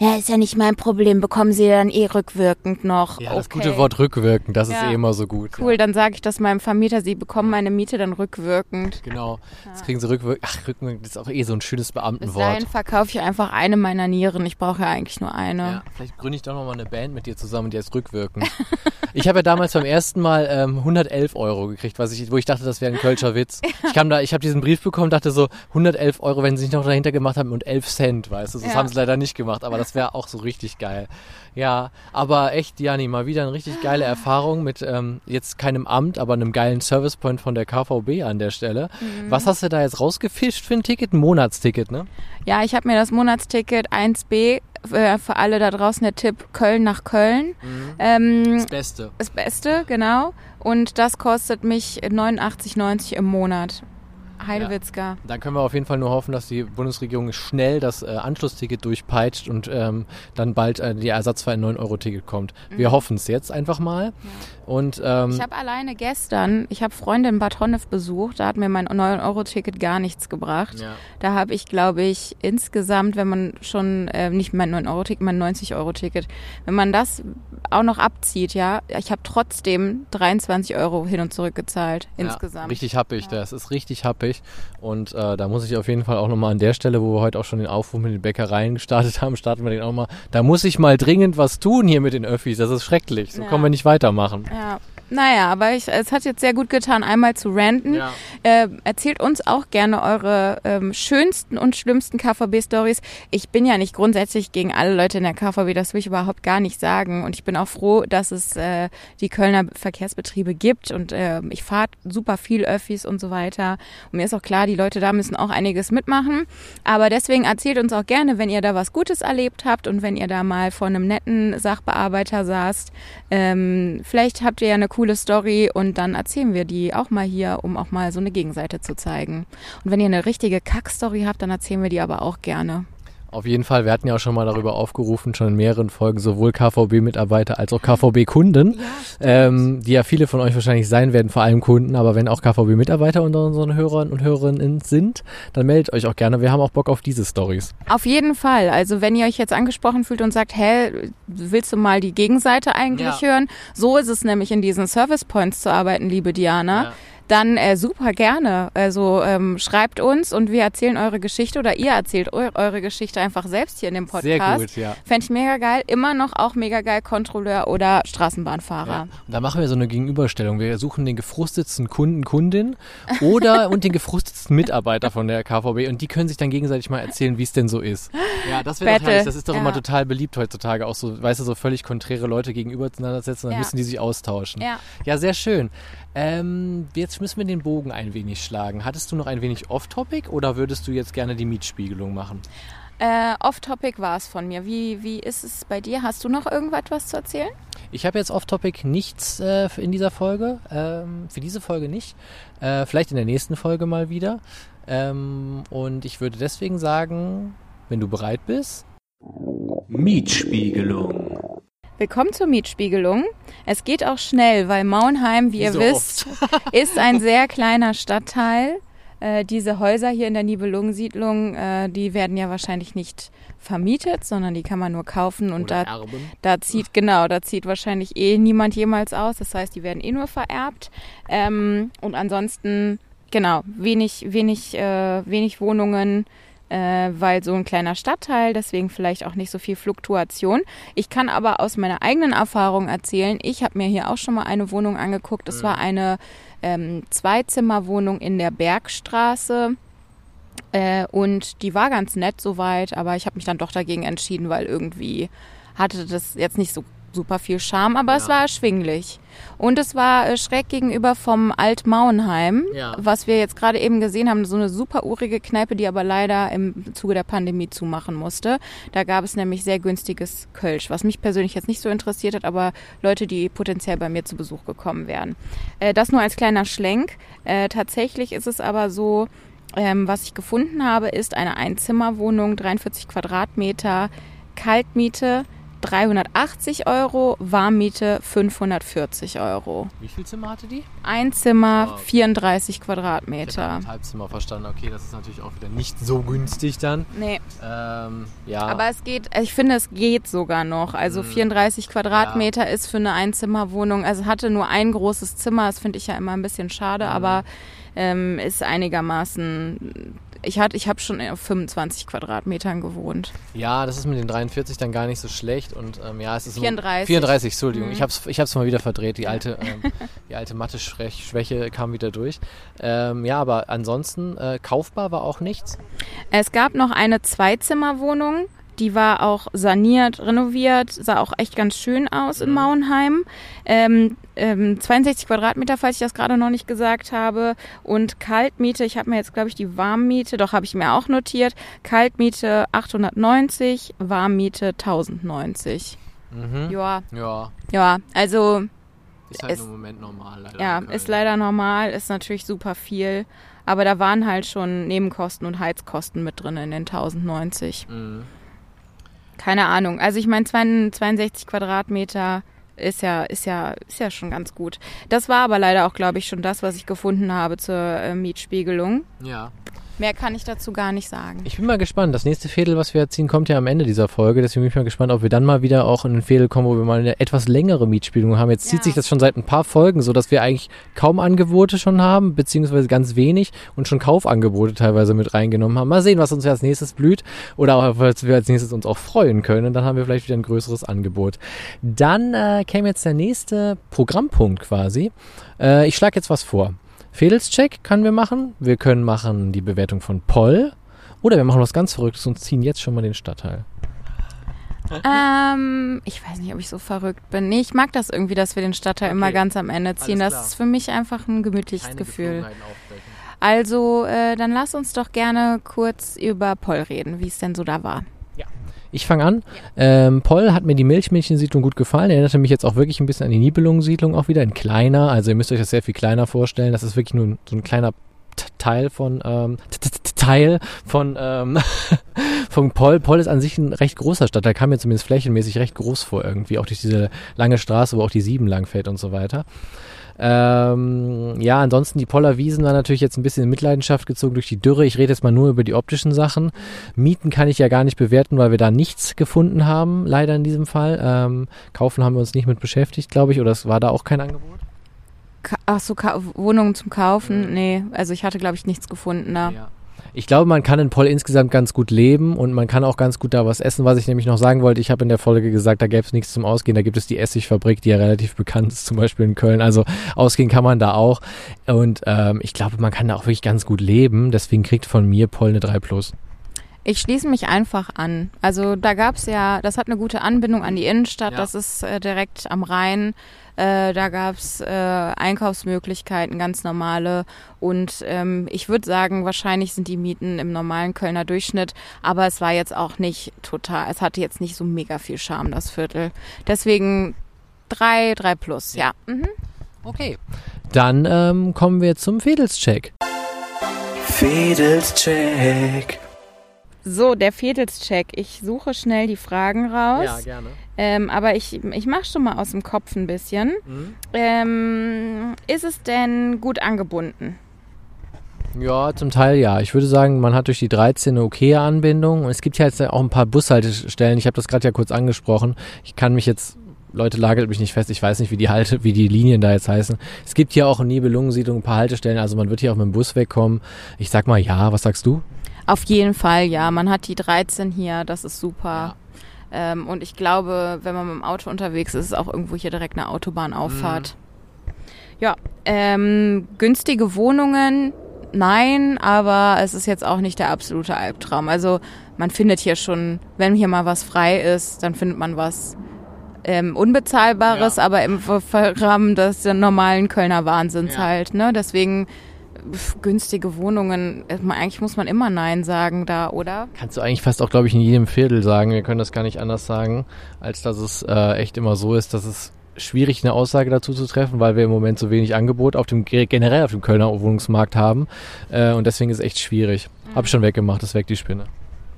S3: Ja, ist ja nicht mein Problem, bekommen Sie dann eh rückwirkend noch.
S2: Ja, das
S3: okay.
S2: gute Wort rückwirkend, das ist
S3: Ja.
S2: eh immer so gut.
S3: Cool,
S2: Ja.
S3: dann sage ich das meinem Vermieter, Sie bekommen meine Miete dann rückwirkend.
S2: Genau. Das kriegen sie rückwirkend. Ach, rückwirkend ist auch eh so ein schönes
S3: Bis
S2: Beamtenwort.
S3: dahin verkaufe ich einfach eine meiner Nieren. Ich brauche ja eigentlich nur eine.
S2: Ja, vielleicht gründe ich doch noch mal eine Band mit dir zusammen, die heißt rückwirkend. ich habe ja damals beim ersten Mal ähm, 111 Euro gekriegt, was ich, wo ich dachte, das wäre ein Kölscher Witz. Ich kam da, ich habe diesen Brief bekommen, dachte so 111 Euro, wenn sie sich noch dahinter gemacht haben und 11 Cent, weißt du. Das
S3: Ja.
S2: haben sie leider nicht gemacht, aber das wäre auch so richtig geil. Ja, aber echt, Jani, mal wieder eine richtig geile Erfahrung mit ähm, jetzt keinem Amt, aber einem geilen Servicepoint von der KVB an der Stelle.
S3: Mhm.
S2: Was hast du da jetzt rausgefischt für ein Ticket? Ein Monatsticket, ne?
S3: Ja, ich habe mir das Monatsticket 1b äh, für alle da draußen der Tipp Köln nach Köln. Ähm,
S2: Beste.
S3: das Beste, genau. Und das kostet mich 89,90 im Monat. Heidewitzka.
S2: Dann können wir auf jeden Fall nur hoffen, dass die Bundesregierung schnell das äh, Anschlussticket durchpeitscht und ähm, dann bald äh, die ersatzfreie 9-Euro-Ticket kommt. Wir hoffen es jetzt einfach mal. Und ähm.
S3: Ich habe alleine gestern, ich habe Freunde in Bad Honnef besucht, da hat mir mein 9-Euro-Ticket gar nichts gebracht.
S2: ja.
S3: Da habe ich, glaube ich, insgesamt, wenn man schon, äh, nicht mein 9-Euro-Ticket, mein 90-Euro-Ticket, wenn man das auch noch abzieht, ja, ich habe trotzdem 23 Euro hin und zurück gezahlt
S2: Ja,
S3: insgesamt.
S2: richtig happig, das ist richtig happig. Und äh, da muss ich auf jeden Fall auch nochmal an der Stelle, wo wir heute auch schon den Aufruf mit den Bäckereien gestartet haben, starten wir den auch mal. Da muss ich mal dringend was tun hier mit den Öffis. Das ist schrecklich. So
S3: Ja.
S2: können wir nicht weitermachen.
S3: Ja. Naja, aber ich, es hat jetzt sehr gut getan, einmal zu ranten.
S2: Ja.
S3: Äh, erzählt uns auch gerne eure ähm, schönsten und schlimmsten KVB-Stories. Ich bin ja nicht grundsätzlich gegen alle Leute in der KVB, das will ich überhaupt gar nicht sagen. Und ich bin auch froh, dass es äh, die Kölner Verkehrsbetriebe gibt. Und äh, ich fahre super viel Öffis und so weiter. Und mir ist auch klar, die Leute da müssen auch einiges mitmachen. Aber deswegen erzählt uns auch gerne, wenn ihr da was Gutes erlebt habt und wenn ihr da mal vor einem netten Sachbearbeiter saßt. Ähm, vielleicht habt ihr ja eine coole Story und dann erzählen wir die auch mal hier, um auch mal so eine Gegenseite zu zeigen. Und wenn ihr eine richtige Kack-Story habt, dann erzählen wir die aber auch gerne.
S2: Auf jeden Fall, wir hatten ja auch schon mal darüber aufgerufen, schon in mehreren Folgen, sowohl KVB-Mitarbeiter als auch KVB-Kunden, ähm, die ja viele von euch wahrscheinlich sein werden, vor allem Kunden, aber wenn auch KVB-Mitarbeiter unter unseren Hörern und Hörerinnen sind, dann meldet euch auch gerne. Wir haben auch Bock auf diese Stories.
S3: Auf jeden Fall. Also wenn ihr euch jetzt angesprochen fühlt und sagt, hä, willst du mal die Gegenseite eigentlich
S2: Ja.
S3: hören? So ist es nämlich in diesen Service Points zu arbeiten, liebe Diana.
S2: Ja.
S3: Dann äh, super gerne. Also ähm, schreibt uns und wir erzählen eure Geschichte oder ihr erzählt eu eure Geschichte einfach selbst hier in dem Podcast.
S2: Sehr gut, ja.
S3: Fände ich mega geil. Immer noch auch mega geil Kontrolleur oder Straßenbahnfahrer.
S2: Ja. Und da machen wir so eine Gegenüberstellung. Wir suchen den gefrustetsten Kunden, Kundin oder und den gefrustetsten Mitarbeiter von der KVB und die können sich dann gegenseitig mal erzählen, wie es denn so ist. Ja, das wäre herrlich. Das ist doch
S3: Ja.
S2: immer total beliebt heutzutage. Auch so, weißt du, so völlig konträre Leute gegenüber zueinander setzen, dann
S3: Ja.
S2: müssen die sich austauschen.
S3: Ja.
S2: Ja, sehr schön. Ähm, jetzt müssen wir den Bogen ein wenig schlagen. Hattest du noch ein wenig Off-Topic oder würdest du jetzt gerne die Mietspiegelung machen?
S3: Äh, Off-Topic war es von mir. Wie, wie ist es bei dir? Hast du noch irgendwas zu erzählen?
S2: Ich habe jetzt Off-Topic nichts äh, in dieser Folge. Ähm, für diese Folge nicht. Äh, vielleicht in der nächsten Folge mal wieder. Ähm, und ich würde deswegen sagen, wenn du bereit bist.
S1: Mietspiegelung.
S3: Willkommen zur Mietspiegelung. Es geht auch schnell, weil Maunheim, wie, wie ihr so wisst, ist ein sehr kleiner Stadtteil äh, diese Häuser hier in der Nibelungensiedlung, äh, die werden ja wahrscheinlich nicht vermietet, sondern die kann man nur kaufen und
S2: Oder
S3: da,
S2: erben.
S3: da zieht, genau, da zieht wahrscheinlich eh niemand jemals aus. Das heißt, die werden eh nur vererbt. Ähm, und ansonsten, genau, wenig, wenig, äh, wenig Wohnungen, äh, weil so ein kleiner Stadtteil, deswegen vielleicht auch nicht so viel Fluktuation. Ich kann aber aus meiner eigenen Erfahrung erzählen, ich habe mir hier auch schon mal eine Wohnung angeguckt. Es mhm. war eine ähm, Zweizimmerwohnung in der Bergstraße. Äh, und die war ganz nett soweit, aber ich habe mich dann doch dagegen entschieden, weil irgendwie hatte das jetzt nicht so super viel Charme, aber ja. es war erschwinglich. Und es war äh, schräg gegenüber vom Alt-Mauenheim, ja. was wir jetzt gerade eben gesehen haben, so eine super urige Kneipe, die aber leider im Zuge der Pandemie zumachen musste. Da gab es nämlich sehr günstiges Kölsch, was mich persönlich jetzt nicht so interessiert hat, aber Leute, die potenziell bei mir zu Besuch gekommen wären. Äh, das nur als kleiner Schlenk. Äh, tatsächlich ist es aber so, ähm, was ich gefunden habe, ist eine Einzimmerwohnung, 43 Quadratmeter, Kaltmiete, 380 Euro, Warmmiete 540 Euro.
S2: Wie viel Zimmer hatte die?
S3: Ein Zimmer, oh. 34 Quadratmeter.
S2: Ich Halbzimmer verstanden. Okay, das ist natürlich auch wieder nicht so günstig dann.
S3: Nee.
S2: Ähm, ja.
S3: Aber es geht, ich finde, es geht sogar noch. Also 34 hm. Quadratmeter ja. ist für eine Einzimmerwohnung. Also hatte nur ein großes Zimmer. Das finde ich ja immer ein bisschen schade, mhm. aber ähm, ist einigermaßen ich, ich habe schon auf 25 Quadratmetern gewohnt.
S2: Ja, das ist mit den 43 dann gar nicht so schlecht. Und ähm, ja, es ist
S3: 34.
S2: 34, Entschuldigung. Mhm. Ich habe es ich hab's mal wieder verdreht. Die alte, ähm, die alte Mathe-Schwäche kam wieder durch. Ähm, ja, aber ansonsten äh, kaufbar war auch nichts.
S3: Es gab noch eine Zweizimmerwohnung die war auch saniert, renoviert, sah auch echt ganz schön aus in mhm. Mauenheim. Ähm, ähm, 62 Quadratmeter, falls ich das gerade noch nicht gesagt habe. Und Kaltmiete, ich habe mir jetzt, glaube ich, die Warmmiete, doch habe ich mir auch notiert. Kaltmiete 890, Warmmiete 1090.
S2: Mhm.
S3: Ja.
S2: Ja.
S3: Ja, also.
S2: Ist halt ist, im Moment normal.
S3: Leider ja, ist leider normal, ist natürlich super viel. Aber da waren halt schon Nebenkosten und Heizkosten mit drin in den 1090.
S2: Mhm.
S3: Keine Ahnung. Also ich meine, 62 Quadratmeter ist ja, ist ja, ist ja schon ganz gut. Das war aber leider auch, glaube ich, schon das, was ich gefunden habe zur äh, Mietspiegelung.
S2: Ja.
S3: Mehr kann ich dazu gar nicht sagen.
S2: Ich bin mal gespannt. Das nächste Fädel, was wir erziehen, kommt ja am Ende dieser Folge. Deswegen bin ich mal gespannt, ob wir dann mal wieder auch in ein Fädel kommen, wo wir mal eine etwas längere Mietspielung haben. Jetzt ja. zieht sich das schon seit ein paar Folgen so, dass wir eigentlich kaum Angebote schon haben, beziehungsweise ganz wenig und schon Kaufangebote teilweise mit reingenommen haben. Mal sehen, was uns als nächstes blüht oder auch, was wir als nächstes uns auch freuen können. Und dann haben wir vielleicht wieder ein größeres Angebot. Dann äh, käme jetzt der nächste Programmpunkt quasi. Äh, ich schlage jetzt was vor. Fedelscheck können wir machen. Wir können machen die Bewertung von Poll. Oder wir machen was ganz Verrücktes und ziehen jetzt schon mal den Stadtteil.
S3: Ähm, ich weiß nicht, ob ich so verrückt bin. Nee, ich mag das irgendwie, dass wir den Stadtteil okay. immer ganz am Ende ziehen. Das ist für mich einfach ein gemütliches Keine Gefühl. Also, äh, dann lass uns doch gerne kurz über Poll reden, wie es denn so da war.
S2: Ich fange an. Ähm, Poll hat mir die Milchmädchensiedlung gut gefallen. Erinnerte mich jetzt auch wirklich ein bisschen an die Nibelungensiedlung auch wieder in kleiner. Also ihr müsst euch das sehr viel kleiner vorstellen. Das ist wirklich nur so ein kleiner Teil von ähm, Teil von ähm, von Poll. Poll ist an sich ein recht großer Stadt. Da kam mir zumindest flächenmäßig recht groß vor irgendwie, auch durch diese lange Straße, wo auch die Sieben langfällt und so weiter. Ähm, ja, ansonsten die Poller Wiesen war natürlich jetzt ein bisschen in Mitleidenschaft gezogen durch die Dürre. Ich rede jetzt mal nur über die optischen Sachen. Mieten kann ich ja gar nicht bewerten, weil wir da nichts gefunden haben, leider in diesem Fall. Ähm, kaufen haben wir uns nicht mit beschäftigt, glaube ich, oder es war da auch kein Angebot?
S3: Ach so, Wohnungen zum Kaufen? Nee, also ich hatte, glaube ich, nichts gefunden da. Ja
S2: ich glaube, man kann in Poll insgesamt ganz gut leben und man kann auch ganz gut da was essen. Was ich nämlich noch sagen wollte, ich habe in der Folge gesagt, da gäbe es nichts zum Ausgehen. Da gibt es die Essigfabrik, die ja relativ bekannt ist, zum Beispiel in Köln. Also ausgehen kann man da auch. Und ähm, ich glaube, man kann da auch wirklich ganz gut leben. Deswegen kriegt von mir Poll eine 3 Plus.
S3: Ich schließe mich einfach an. Also da gab es ja, das hat eine gute Anbindung an die Innenstadt, ja. das ist äh, direkt am Rhein. Äh, da gab es äh, Einkaufsmöglichkeiten, ganz normale. Und ähm, ich würde sagen, wahrscheinlich sind die Mieten im normalen Kölner Durchschnitt. Aber es war jetzt auch nicht total, es hatte jetzt nicht so mega viel Charme, das Viertel. Deswegen drei, drei plus, ja. ja. Mhm.
S2: Okay. Dann ähm, kommen wir zum Fedelscheck.
S3: Fedelscheck. So, der Fedelscheck. Ich suche schnell die Fragen raus.
S2: Ja, gerne.
S3: Ähm, aber ich, ich mache schon mal aus dem Kopf ein bisschen. Mhm. Ähm, ist es denn gut angebunden?
S2: Ja, zum Teil ja. Ich würde sagen, man hat durch die 13 eine okaye Anbindung. Und es gibt ja jetzt auch ein paar Bushaltestellen. Ich habe das gerade ja kurz angesprochen. Ich kann mich jetzt Leute, lagert mich nicht fest. Ich weiß nicht, wie die Halte, wie die Linien da jetzt heißen. Es gibt hier auch in Nibelungensiedlung ein paar Haltestellen, also man wird hier auch mit dem Bus wegkommen. Ich sag mal ja, was sagst du?
S3: Auf jeden Fall, ja. Man hat die 13 hier, das ist super. Ja. Ähm, und ich glaube, wenn man mit dem Auto unterwegs ist, ist auch irgendwo hier direkt eine Autobahnauffahrt. Mhm. Ja, ähm, günstige Wohnungen, nein, aber es ist jetzt auch nicht der absolute Albtraum. Also man findet hier schon, wenn hier mal was frei ist, dann findet man was ähm, Unbezahlbares, ja. aber im Rahmen des normalen Kölner Wahnsinns ja. halt. Ne? Deswegen günstige Wohnungen, äh, eigentlich muss man immer Nein sagen da, oder?
S2: Kannst du eigentlich fast auch, glaube ich, in jedem Viertel sagen. Wir können das gar nicht anders sagen, als dass es äh, echt immer so ist, dass es schwierig eine Aussage dazu zu treffen, weil wir im Moment so wenig Angebot auf dem generell auf dem Kölner Wohnungsmarkt haben äh, und deswegen ist es echt schwierig. Mhm. Hab schon weggemacht, das weg die Spinne.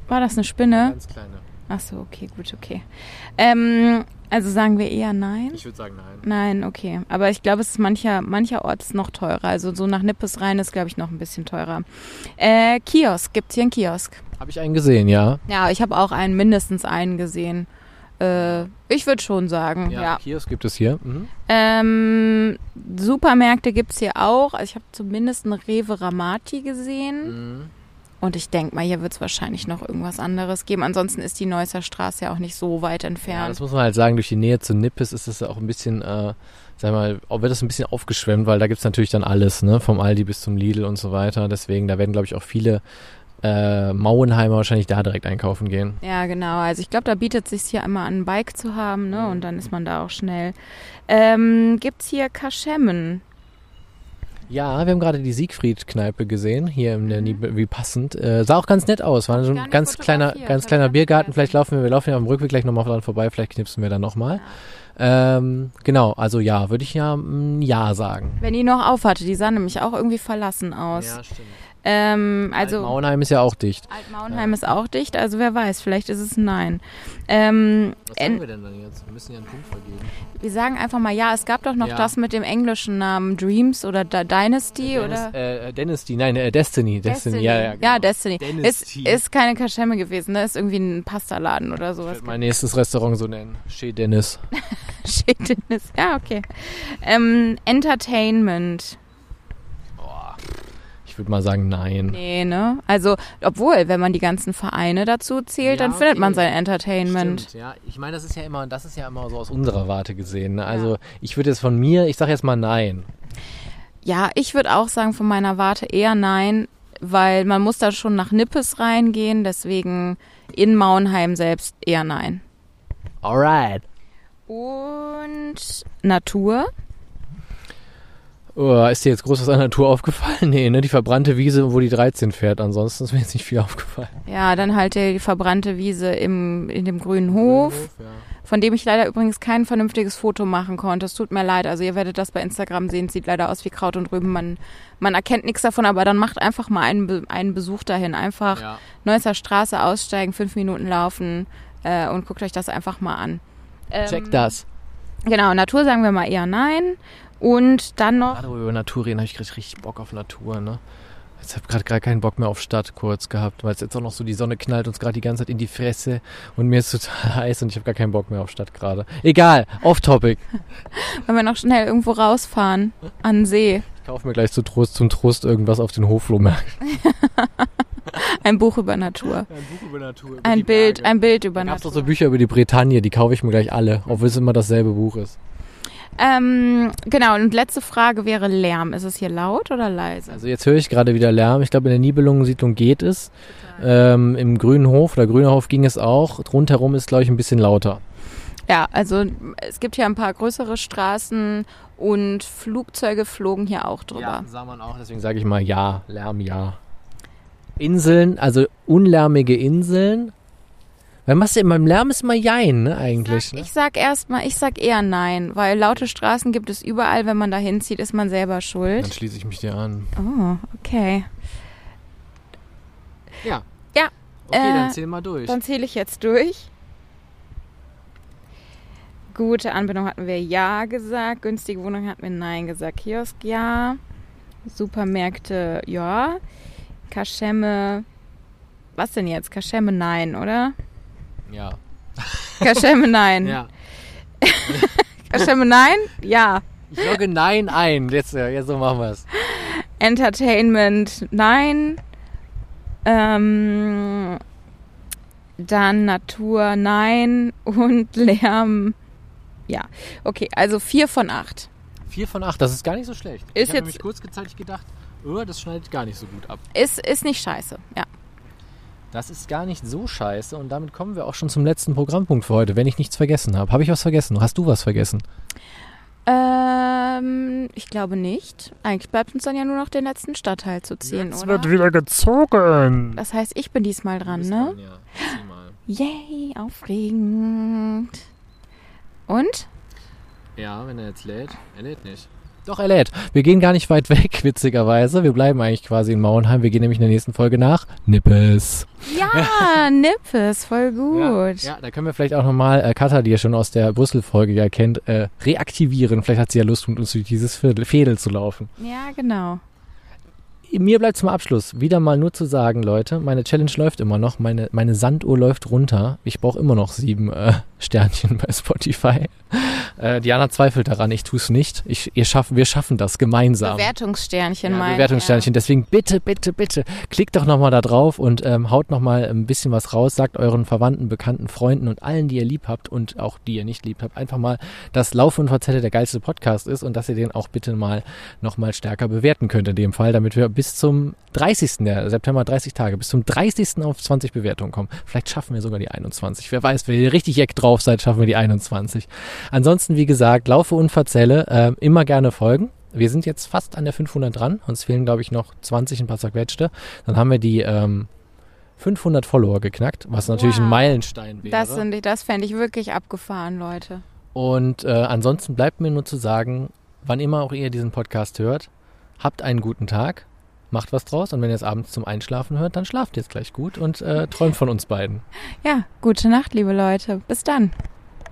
S3: War das eine Spinne?
S2: Ganz kleine.
S3: Ach so, okay, gut, okay. Ähm, also sagen wir eher nein?
S2: Ich würde sagen nein.
S3: Nein, okay. Aber ich glaube, es ist mancher, mancherorts noch teurer. Also so nach Nippes rein ist, glaube ich, noch ein bisschen teurer. Äh, Kiosk, gibt es hier einen Kiosk?
S2: Habe ich einen gesehen, ja.
S3: Ja, ich habe auch einen, mindestens einen gesehen. Äh, ich würde schon sagen, ja. ja.
S2: Kiosk gibt es hier. Mhm.
S3: Ähm, Supermärkte gibt es hier auch. Also ich habe zumindest einen Rewe Ramati gesehen. Mhm. Und ich denke mal, hier wird es wahrscheinlich noch irgendwas anderes geben. Ansonsten ist die Neusser Straße ja auch nicht so weit entfernt. Ja,
S2: das muss man halt sagen, durch die Nähe zu Nippes ist es auch ein bisschen, äh, sag mal, wird das ein bisschen aufgeschwemmt, weil da gibt es natürlich dann alles, ne? Vom Aldi bis zum Lidl und so weiter. Deswegen, da werden, glaube ich, auch viele äh, Mauenheimer wahrscheinlich da direkt einkaufen gehen.
S3: Ja, genau. Also ich glaube, da bietet es sich hier einmal an, ein Bike zu haben, ne? Und dann ist man da auch schnell. Ähm, Gibt es hier Kaschemmen?
S2: Ja, wir haben gerade die Siegfried-Kneipe gesehen, hier im mhm. wie passend. Äh, sah auch ganz nett aus. War so ein ganz kleiner, ganz kleiner Biergarten. Vielleicht laufen wir, wir laufen ja am Rückweg gleich nochmal dran vorbei, vielleicht knipsen wir da nochmal. Ja. Ähm, genau, also ja, würde ich ja ein Ja sagen.
S3: Wenn die noch aufhatte, die sah nämlich auch irgendwie verlassen aus. Ja, stimmt. Ähm, also
S2: Altmauenheim ist ja auch dicht.
S3: Altmauenheim ja. ist auch dicht, also wer weiß, vielleicht ist es ein Nein. Ähm,
S2: Was sagen wir denn dann jetzt? Wir müssen ja einen Punkt vergeben.
S3: Wir sagen einfach mal ja, es gab doch noch ja. das mit dem englischen Namen Dreams oder D Dynasty
S2: Dennis,
S3: oder?
S2: Äh, Dynasty, nein, äh, Destiny. Destiny,
S3: Destiny. ja, ja. Genau. Ja, Destiny. Ist, ist keine Kaschemme gewesen, ne? Ist irgendwie ein Pastaladen oder sowas.
S2: Ich mein nächstes Restaurant so nennen. Chez Dennis.
S3: Chez Dennis, ja, okay. Ähm, Entertainment.
S2: Ich würde mal sagen, nein.
S3: Nee, ne? Also, obwohl, wenn man die ganzen Vereine dazu zählt, ja, dann findet man sein Entertainment.
S2: Stimmt, ja. Ich meine, das ist ja immer, das ist ja immer so aus unserer Warte gesehen. Ne? Also, ja. ich würde jetzt von mir, ich sage jetzt mal nein.
S3: Ja, ich würde auch sagen, von meiner Warte eher nein, weil man muss da schon nach Nippes reingehen, deswegen in Mauenheim selbst eher nein.
S2: Alright.
S3: Und Natur?
S2: Oh, ist dir jetzt groß was an der Natur aufgefallen? Nee, ne? Die verbrannte Wiese, wo die 13 fährt. Ansonsten ist mir jetzt nicht viel aufgefallen.
S3: Ja, dann halt die verbrannte Wiese im, in dem grünen Hof. Grünen Hof ja. Von dem ich leider übrigens kein vernünftiges Foto machen konnte. Es tut mir leid. Also ihr werdet das bei Instagram sehen. Es sieht leider aus wie Kraut und Rüben. Man, man erkennt nichts davon, aber dann macht einfach mal einen, einen Besuch dahin. Einfach ja. Neusser Straße aussteigen, fünf Minuten laufen äh, und guckt euch das einfach mal an.
S2: Ähm, Check das.
S3: Genau, Natur sagen wir mal eher nein. Und dann noch.
S2: Gerade über Natur reden, habe ich gerade richtig Bock auf Natur, ne? Jetzt habe ich gerade keinen Bock mehr auf Stadt kurz gehabt, weil es jetzt auch noch so die Sonne knallt uns gerade die ganze Zeit in die Fresse und mir ist total heiß und ich habe gar keinen Bock mehr auf Stadt gerade. Egal, off topic.
S3: Wollen wir noch schnell irgendwo rausfahren an See?
S2: Ich kaufe mir gleich zu Trost, zum Trost irgendwas auf den Hochflohmarkt.
S3: ein Buch über Natur. Ein
S2: Buch über Natur. Über
S3: ein Bild, ein Bild über Natur.
S2: Es doch so Bücher über die Bretagne, die kaufe ich mir gleich alle, obwohl es immer dasselbe Buch ist.
S3: Ähm, genau, und letzte Frage wäre Lärm. Ist es hier laut oder leise?
S2: Also jetzt höre ich gerade wieder Lärm. Ich glaube, in der Nibelungensiedlung geht es. Ähm, Im Grünen Hof oder Grüner Hof ging es auch. Rundherum ist, glaube ich, ein bisschen lauter.
S3: Ja, also es gibt hier ein paar größere Straßen und Flugzeuge flogen hier auch drüber.
S2: Ja, sah man auch, deswegen sage ich mal ja, Lärm ja. Inseln, also unlärmige Inseln. Weil machst du immer, im Lärm ist immer Jein, ne, eigentlich.
S3: Ich sag, ne? sag erstmal, ich sag eher nein, weil laute Straßen gibt es überall. Wenn man da hinzieht, ist man selber schuld.
S2: Dann schließe ich mich dir an.
S3: Oh, okay.
S2: Ja.
S3: Ja.
S2: Okay, äh, dann zähl mal durch.
S3: Dann zähle ich jetzt durch. Gute Anbindung hatten wir ja gesagt. Günstige Wohnung hatten wir nein gesagt. Kiosk ja. Supermärkte ja. Kaschemme. Was denn jetzt? Kaschemme nein, oder?
S2: Ja.
S3: Nein.
S2: ja.
S3: Nein? Ja.
S2: Ich logge nein ein. Jetzt, jetzt so machen wir es.
S3: Entertainment nein. Ähm, dann Natur nein und Lärm ja. Okay, also vier von acht.
S2: Vier von acht, das ist gar nicht so schlecht.
S3: Ist
S2: ich habe nämlich kurzzeitig gedacht, oh, das schneidet gar nicht so gut ab.
S3: Ist, ist nicht scheiße, ja.
S2: Das ist gar nicht so scheiße und damit kommen wir auch schon zum letzten Programmpunkt für heute, wenn ich nichts vergessen habe. Habe ich was vergessen? Hast du was vergessen?
S3: Ähm, ich glaube nicht. Eigentlich bleibt uns dann ja nur noch den letzten Stadtteil zu ziehen,
S2: Jetzt
S3: oder?
S2: wird wieder gezogen.
S3: Das heißt, ich bin diesmal dran, ne?
S2: dran, ja.
S3: Yay, aufregend. Und?
S2: Ja, wenn er jetzt lädt. Er lädt nicht. Doch, er lädt. Wir gehen gar nicht weit weg, witzigerweise. Wir bleiben eigentlich quasi in Mauenheim. Wir gehen nämlich in der nächsten Folge nach Nippes.
S3: Ja, Nippes, voll gut.
S2: Ja, ja, da können wir vielleicht auch nochmal äh, Katha, die ihr schon aus der Brüssel-Folge ja kennt, äh, reaktivieren. Vielleicht hat sie ja Lust, mit uns durch dieses Fädel zu laufen.
S3: Ja, genau.
S2: Mir bleibt zum Abschluss wieder mal nur zu sagen, Leute, meine Challenge läuft immer noch, meine, meine Sanduhr läuft runter. Ich brauche immer noch sieben äh, Sternchen bei Spotify. Äh, Diana zweifelt daran, ich tue es nicht. Ich, ihr schaffen, wir schaffen das gemeinsam.
S3: Bewertungssternchen
S2: Ja,
S3: mein.
S2: Bewertungssternchen. Deswegen bitte, bitte, bitte, klickt doch nochmal da drauf und ähm, haut nochmal ein bisschen was raus. Sagt euren Verwandten, Bekannten, Freunden und allen, die ihr lieb habt und auch die ihr nicht lieb habt, einfach mal, dass Lauf und Verzelle der geilste Podcast ist und dass ihr den auch bitte mal nochmal stärker bewerten könnt in dem Fall, damit wir bis zum 30. Der September 30 Tage, bis zum 30. auf 20 Bewertungen kommen. Vielleicht schaffen wir sogar die 21. Wer weiß, wenn ihr richtig jeck drauf seid, schaffen wir die 21. Ansonsten, wie gesagt, Laufe und Verzelle, äh, immer gerne folgen. Wir sind jetzt fast an der 500 dran. Uns fehlen, glaube ich, noch 20 ein paar zerquetschte. Dann haben wir die ähm, 500 Follower geknackt, was natürlich ein
S3: Wow.
S2: Meilenstein wäre.
S3: Das, sind, das fände ich wirklich abgefahren, Leute.
S2: Und äh, ansonsten bleibt mir nur zu sagen, wann immer auch ihr diesen Podcast hört, habt einen guten Tag, macht was draus und wenn ihr es abends zum Einschlafen hört, dann schlaft jetzt gleich gut und äh, träumt von uns beiden.
S3: Ja, gute Nacht, liebe Leute. Bis dann.